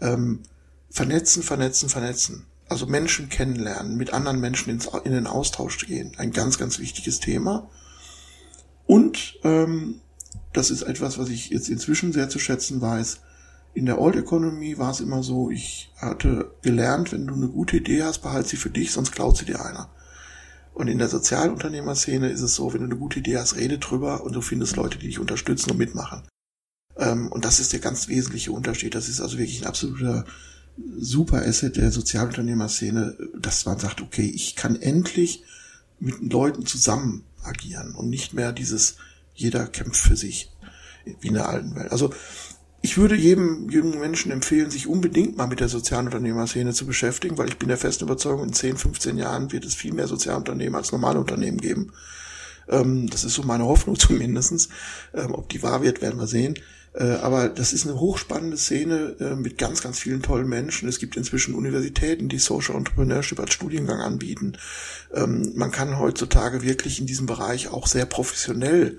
Ähm, vernetzen, vernetzen, vernetzen. Also Menschen kennenlernen, mit anderen Menschen ins, in den Austausch gehen. Ein ganz, ganz wichtiges Thema. Und ähm, das ist etwas, was ich jetzt inzwischen sehr zu schätzen weiß. In der Old Economy war es immer so, ich hatte gelernt, wenn du eine gute Idee hast, behalt sie für dich, sonst klaut sie dir einer. Und in der Sozialunternehmerszene ist es so, wenn du eine gute Idee hast, rede drüber und du findest Leute, die dich unterstützen und mitmachen. Ähm, und das ist der ganz wesentliche Unterschied. Das ist also wirklich ein absoluter super Asset der Sozialunternehmerszene, dass man sagt, okay, ich kann endlich mit Leuten zusammen agieren und nicht mehr dieses jeder kämpft für sich wie in der alten Welt. Also ich würde jedem jungen Menschen empfehlen, sich unbedingt mal mit der Sozialunternehmerszene zu beschäftigen, weil ich bin der festen Überzeugung, in 10, 15 Jahren wird es viel mehr Sozialunternehmen als normale Unternehmen geben. Ähm, das ist so meine Hoffnung *laughs* zumindestens. Ähm, ob die wahr wird, werden wir sehen. Äh, aber das ist eine hochspannende Szene äh, mit ganz, ganz vielen tollen Menschen. Es gibt inzwischen Universitäten, die Social Entrepreneurship als Studiengang anbieten. Ähm, man kann heutzutage wirklich in diesem Bereich auch sehr professionell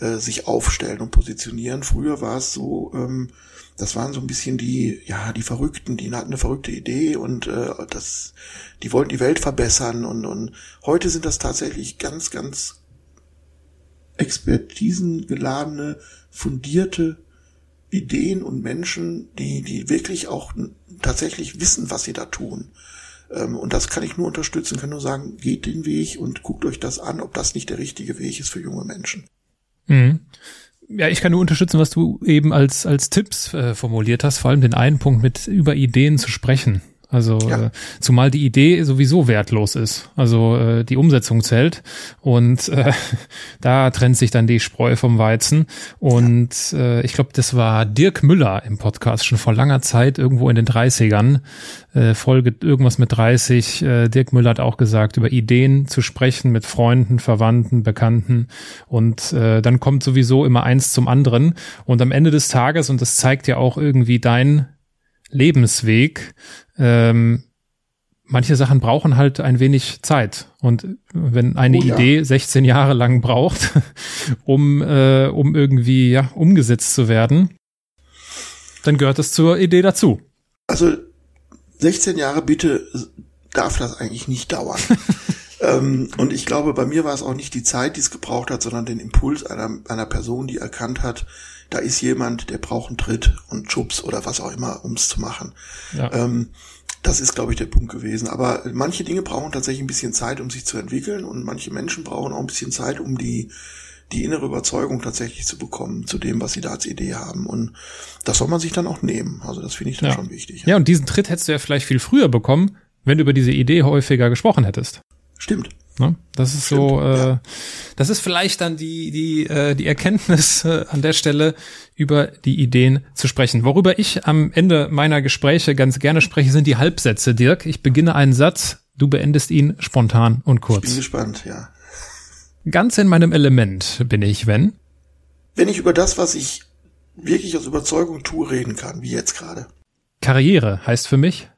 äh, sich aufstellen und positionieren. Früher war es so, ähm, das waren so ein bisschen die, ja, die Verrückten, die hatten eine verrückte Idee und äh, das, die wollten die Welt verbessern und, und heute sind das tatsächlich ganz, ganz expertisengeladene, fundierte Ideen und Menschen, die, die wirklich auch tatsächlich wissen, was sie da tun. Ähm, und das kann ich nur unterstützen, kann nur sagen, geht den Weg und guckt euch das an, ob das nicht der richtige Weg ist für junge Menschen. Mhm. Ja, ich kann nur unterstützen, was du eben als, als Tipps äh, formuliert hast, vor allem den einen Punkt mit über Ideen zu sprechen. Also ja. äh, zumal die Idee sowieso wertlos ist. Also äh, die Umsetzung zählt und äh, *laughs* da trennt sich dann die Spreu vom Weizen. Und ja. äh, ich glaube, das war Dirk Müller im Podcast schon vor langer Zeit, irgendwo in den 30ern, äh, Folge irgendwas mit 30. Äh, Dirk Müller hat auch gesagt, über Ideen zu sprechen mit Freunden, Verwandten, Bekannten. Und äh, dann kommt sowieso immer eins zum anderen. Und am Ende des Tages, und das zeigt ja auch irgendwie dein Lebensweg, ähm, manche Sachen brauchen halt ein wenig Zeit. Und wenn eine oh, ja. Idee 16 Jahre lang braucht, *laughs* um, äh, um irgendwie ja, umgesetzt zu werden, dann gehört es zur Idee dazu. Also 16 Jahre bitte darf das eigentlich nicht dauern. *laughs* ähm, und ich glaube, bei mir war es auch nicht die Zeit, die es gebraucht hat, sondern den Impuls einer, einer Person, die erkannt hat, da ist jemand, der braucht einen Tritt und Schubs oder was auch immer, um es zu machen. Ja. Ähm, Das ist, glaube ich, der Punkt gewesen. Aber manche Dinge brauchen tatsächlich ein bisschen Zeit, um sich zu entwickeln und manche Menschen brauchen auch ein bisschen Zeit, um die, die innere Überzeugung tatsächlich zu bekommen zu dem, was sie da als Idee haben. Und das soll man sich dann auch nehmen. Also das finde ich dann Ja. schon wichtig. Ja, und diesen Tritt hättest du ja vielleicht viel früher bekommen, wenn du über diese Idee häufiger gesprochen hättest. Stimmt. Ne? Das ist Stimmt, so, äh, ja. das ist vielleicht dann die, die, äh, die Erkenntnis äh, an der Stelle, über die Ideen zu sprechen. Worüber ich am Ende meiner Gespräche ganz gerne spreche, sind die Halbsätze, Dirk. Ich beginne einen Satz, du beendest ihn spontan und Ich bin kurz. gespannt, ja. Ganz in meinem Element bin ich, wenn. Wenn ich über das, was ich wirklich aus Überzeugung tue, reden kann, wie jetzt gerade, Karriere heißt für mich,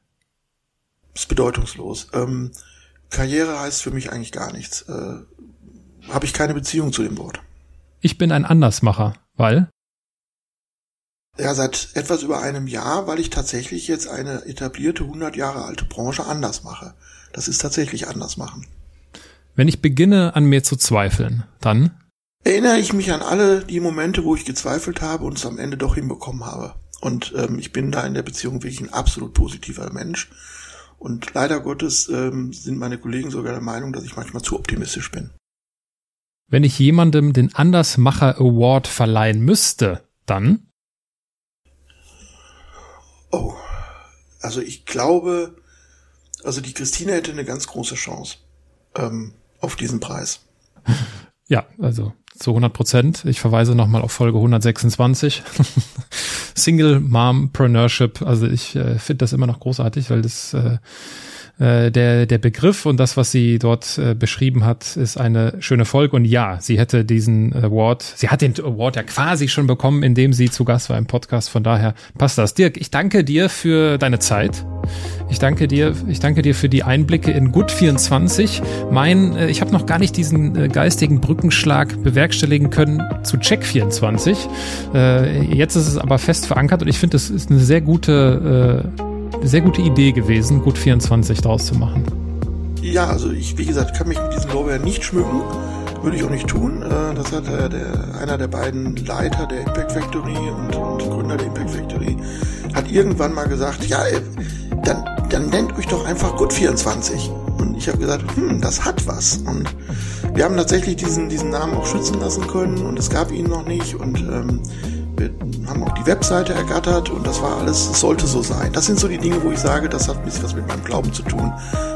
ist bedeutungslos. Ähm, Karriere heißt für mich eigentlich gar nichts. Äh, Habe ich keine Beziehung zu dem Wort. ich bin ein Andersmacher, weil Ja, seit etwas über einem Jahr, weil ich tatsächlich jetzt eine etablierte 100 Jahre alte Branche anders mache. Das ist tatsächlich anders machen. wenn ich beginne an mir zu zweifeln, dann Erinnere ich mich an alle die Momente, wo ich gezweifelt habe und es am Ende doch hinbekommen habe. Und ähm, ich bin da in der Beziehung wirklich ein absolut positiver Mensch. Und leider Gottes ähm, sind meine Kollegen sogar der Meinung, dass ich manchmal zu optimistisch bin. wenn ich jemandem den Andersmacher Award verleihen müsste, dann Oh, also ich glaube, also die Christine hätte eine ganz große Chance ähm, auf diesen Preis. *laughs* Ja, also zu 100 Prozent. Ich verweise nochmal auf Folge 126. *laughs* Single Mompreneurship. Also ich äh, finde das immer noch großartig, weil das äh, äh, der der Begriff und das, was sie dort äh, beschrieben hat, ist eine schöne Folge. Und ja, sie hätte diesen Award, sie hat den Award ja quasi schon bekommen, indem sie zu Gast war im Podcast. Von daher passt das. Dirk, ich danke dir für deine Zeit. Ich danke dir, ich danke dir für die Einblicke in Gut 24. Mein, äh, ich habe noch gar nicht diesen äh, geistigen Brückenschlag bewerkstelligen können zu Check 24. Äh, jetzt ist es aber fest verankert und ich finde, das ist eine sehr gute, äh, sehr gute Idee gewesen, Gut 24 draus zu machen. Ja, also ich, wie gesagt, kann mich mit diesen Lorbeeren nicht schmücken. Würde ich auch nicht tun. Äh, Das hat äh, der, einer der beiden Leiter der Impact Factory und, und Gründer der Impact Factory hat irgendwann mal gesagt, ja, äh, dann, dann nennt euch doch einfach Good24. Und ich habe gesagt, hm, das hat was. Und wir haben tatsächlich diesen, diesen Namen auch schützen lassen können und es gab ihn noch nicht. Und ähm, wir haben auch die Webseite ergattert und das war alles, es sollte so sein. Das sind so die Dinge, wo ich sage, das hat ein bisschen was mit meinem Glauben zu tun.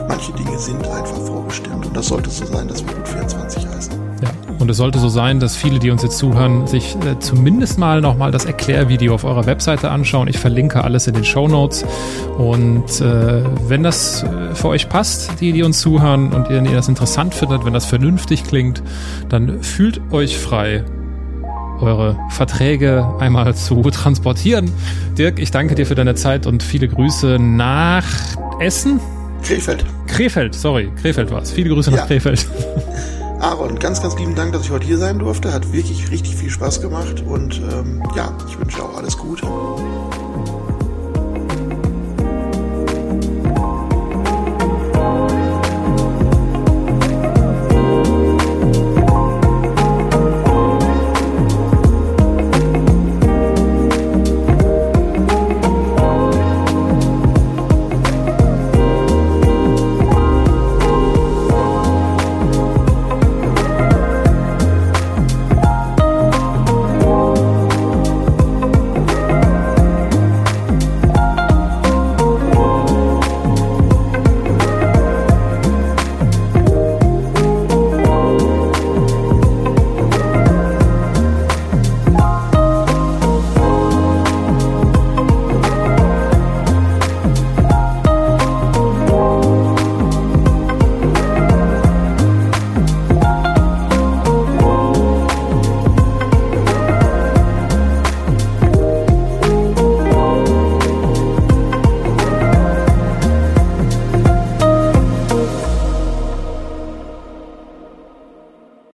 Manche Dinge sind einfach vorbestimmt und das sollte so sein, dass wir gut 24 heißen. Ja, und es sollte so sein, dass viele, die uns jetzt zuhören, sich äh, zumindest mal nochmal das Erklärvideo auf eurer Webseite anschauen. Ich verlinke alles in den Show Notes. Und äh, wenn das äh, für euch passt, die, die uns zuhören und ihr, ihr das interessant findet, wenn das vernünftig klingt, dann fühlt euch frei, eure Verträge einmal zu transportieren. Dirk, ich danke dir für deine Zeit und viele Grüße nach Essen. Krefeld. Krefeld, sorry, Krefeld war's. Viele Grüße nach Ja. Krefeld. *laughs* Aaron, ganz, ganz lieben Dank, dass ich heute hier sein durfte. Hat wirklich richtig viel Spaß gemacht und ähm, ja, ich wünsche auch alles Gute.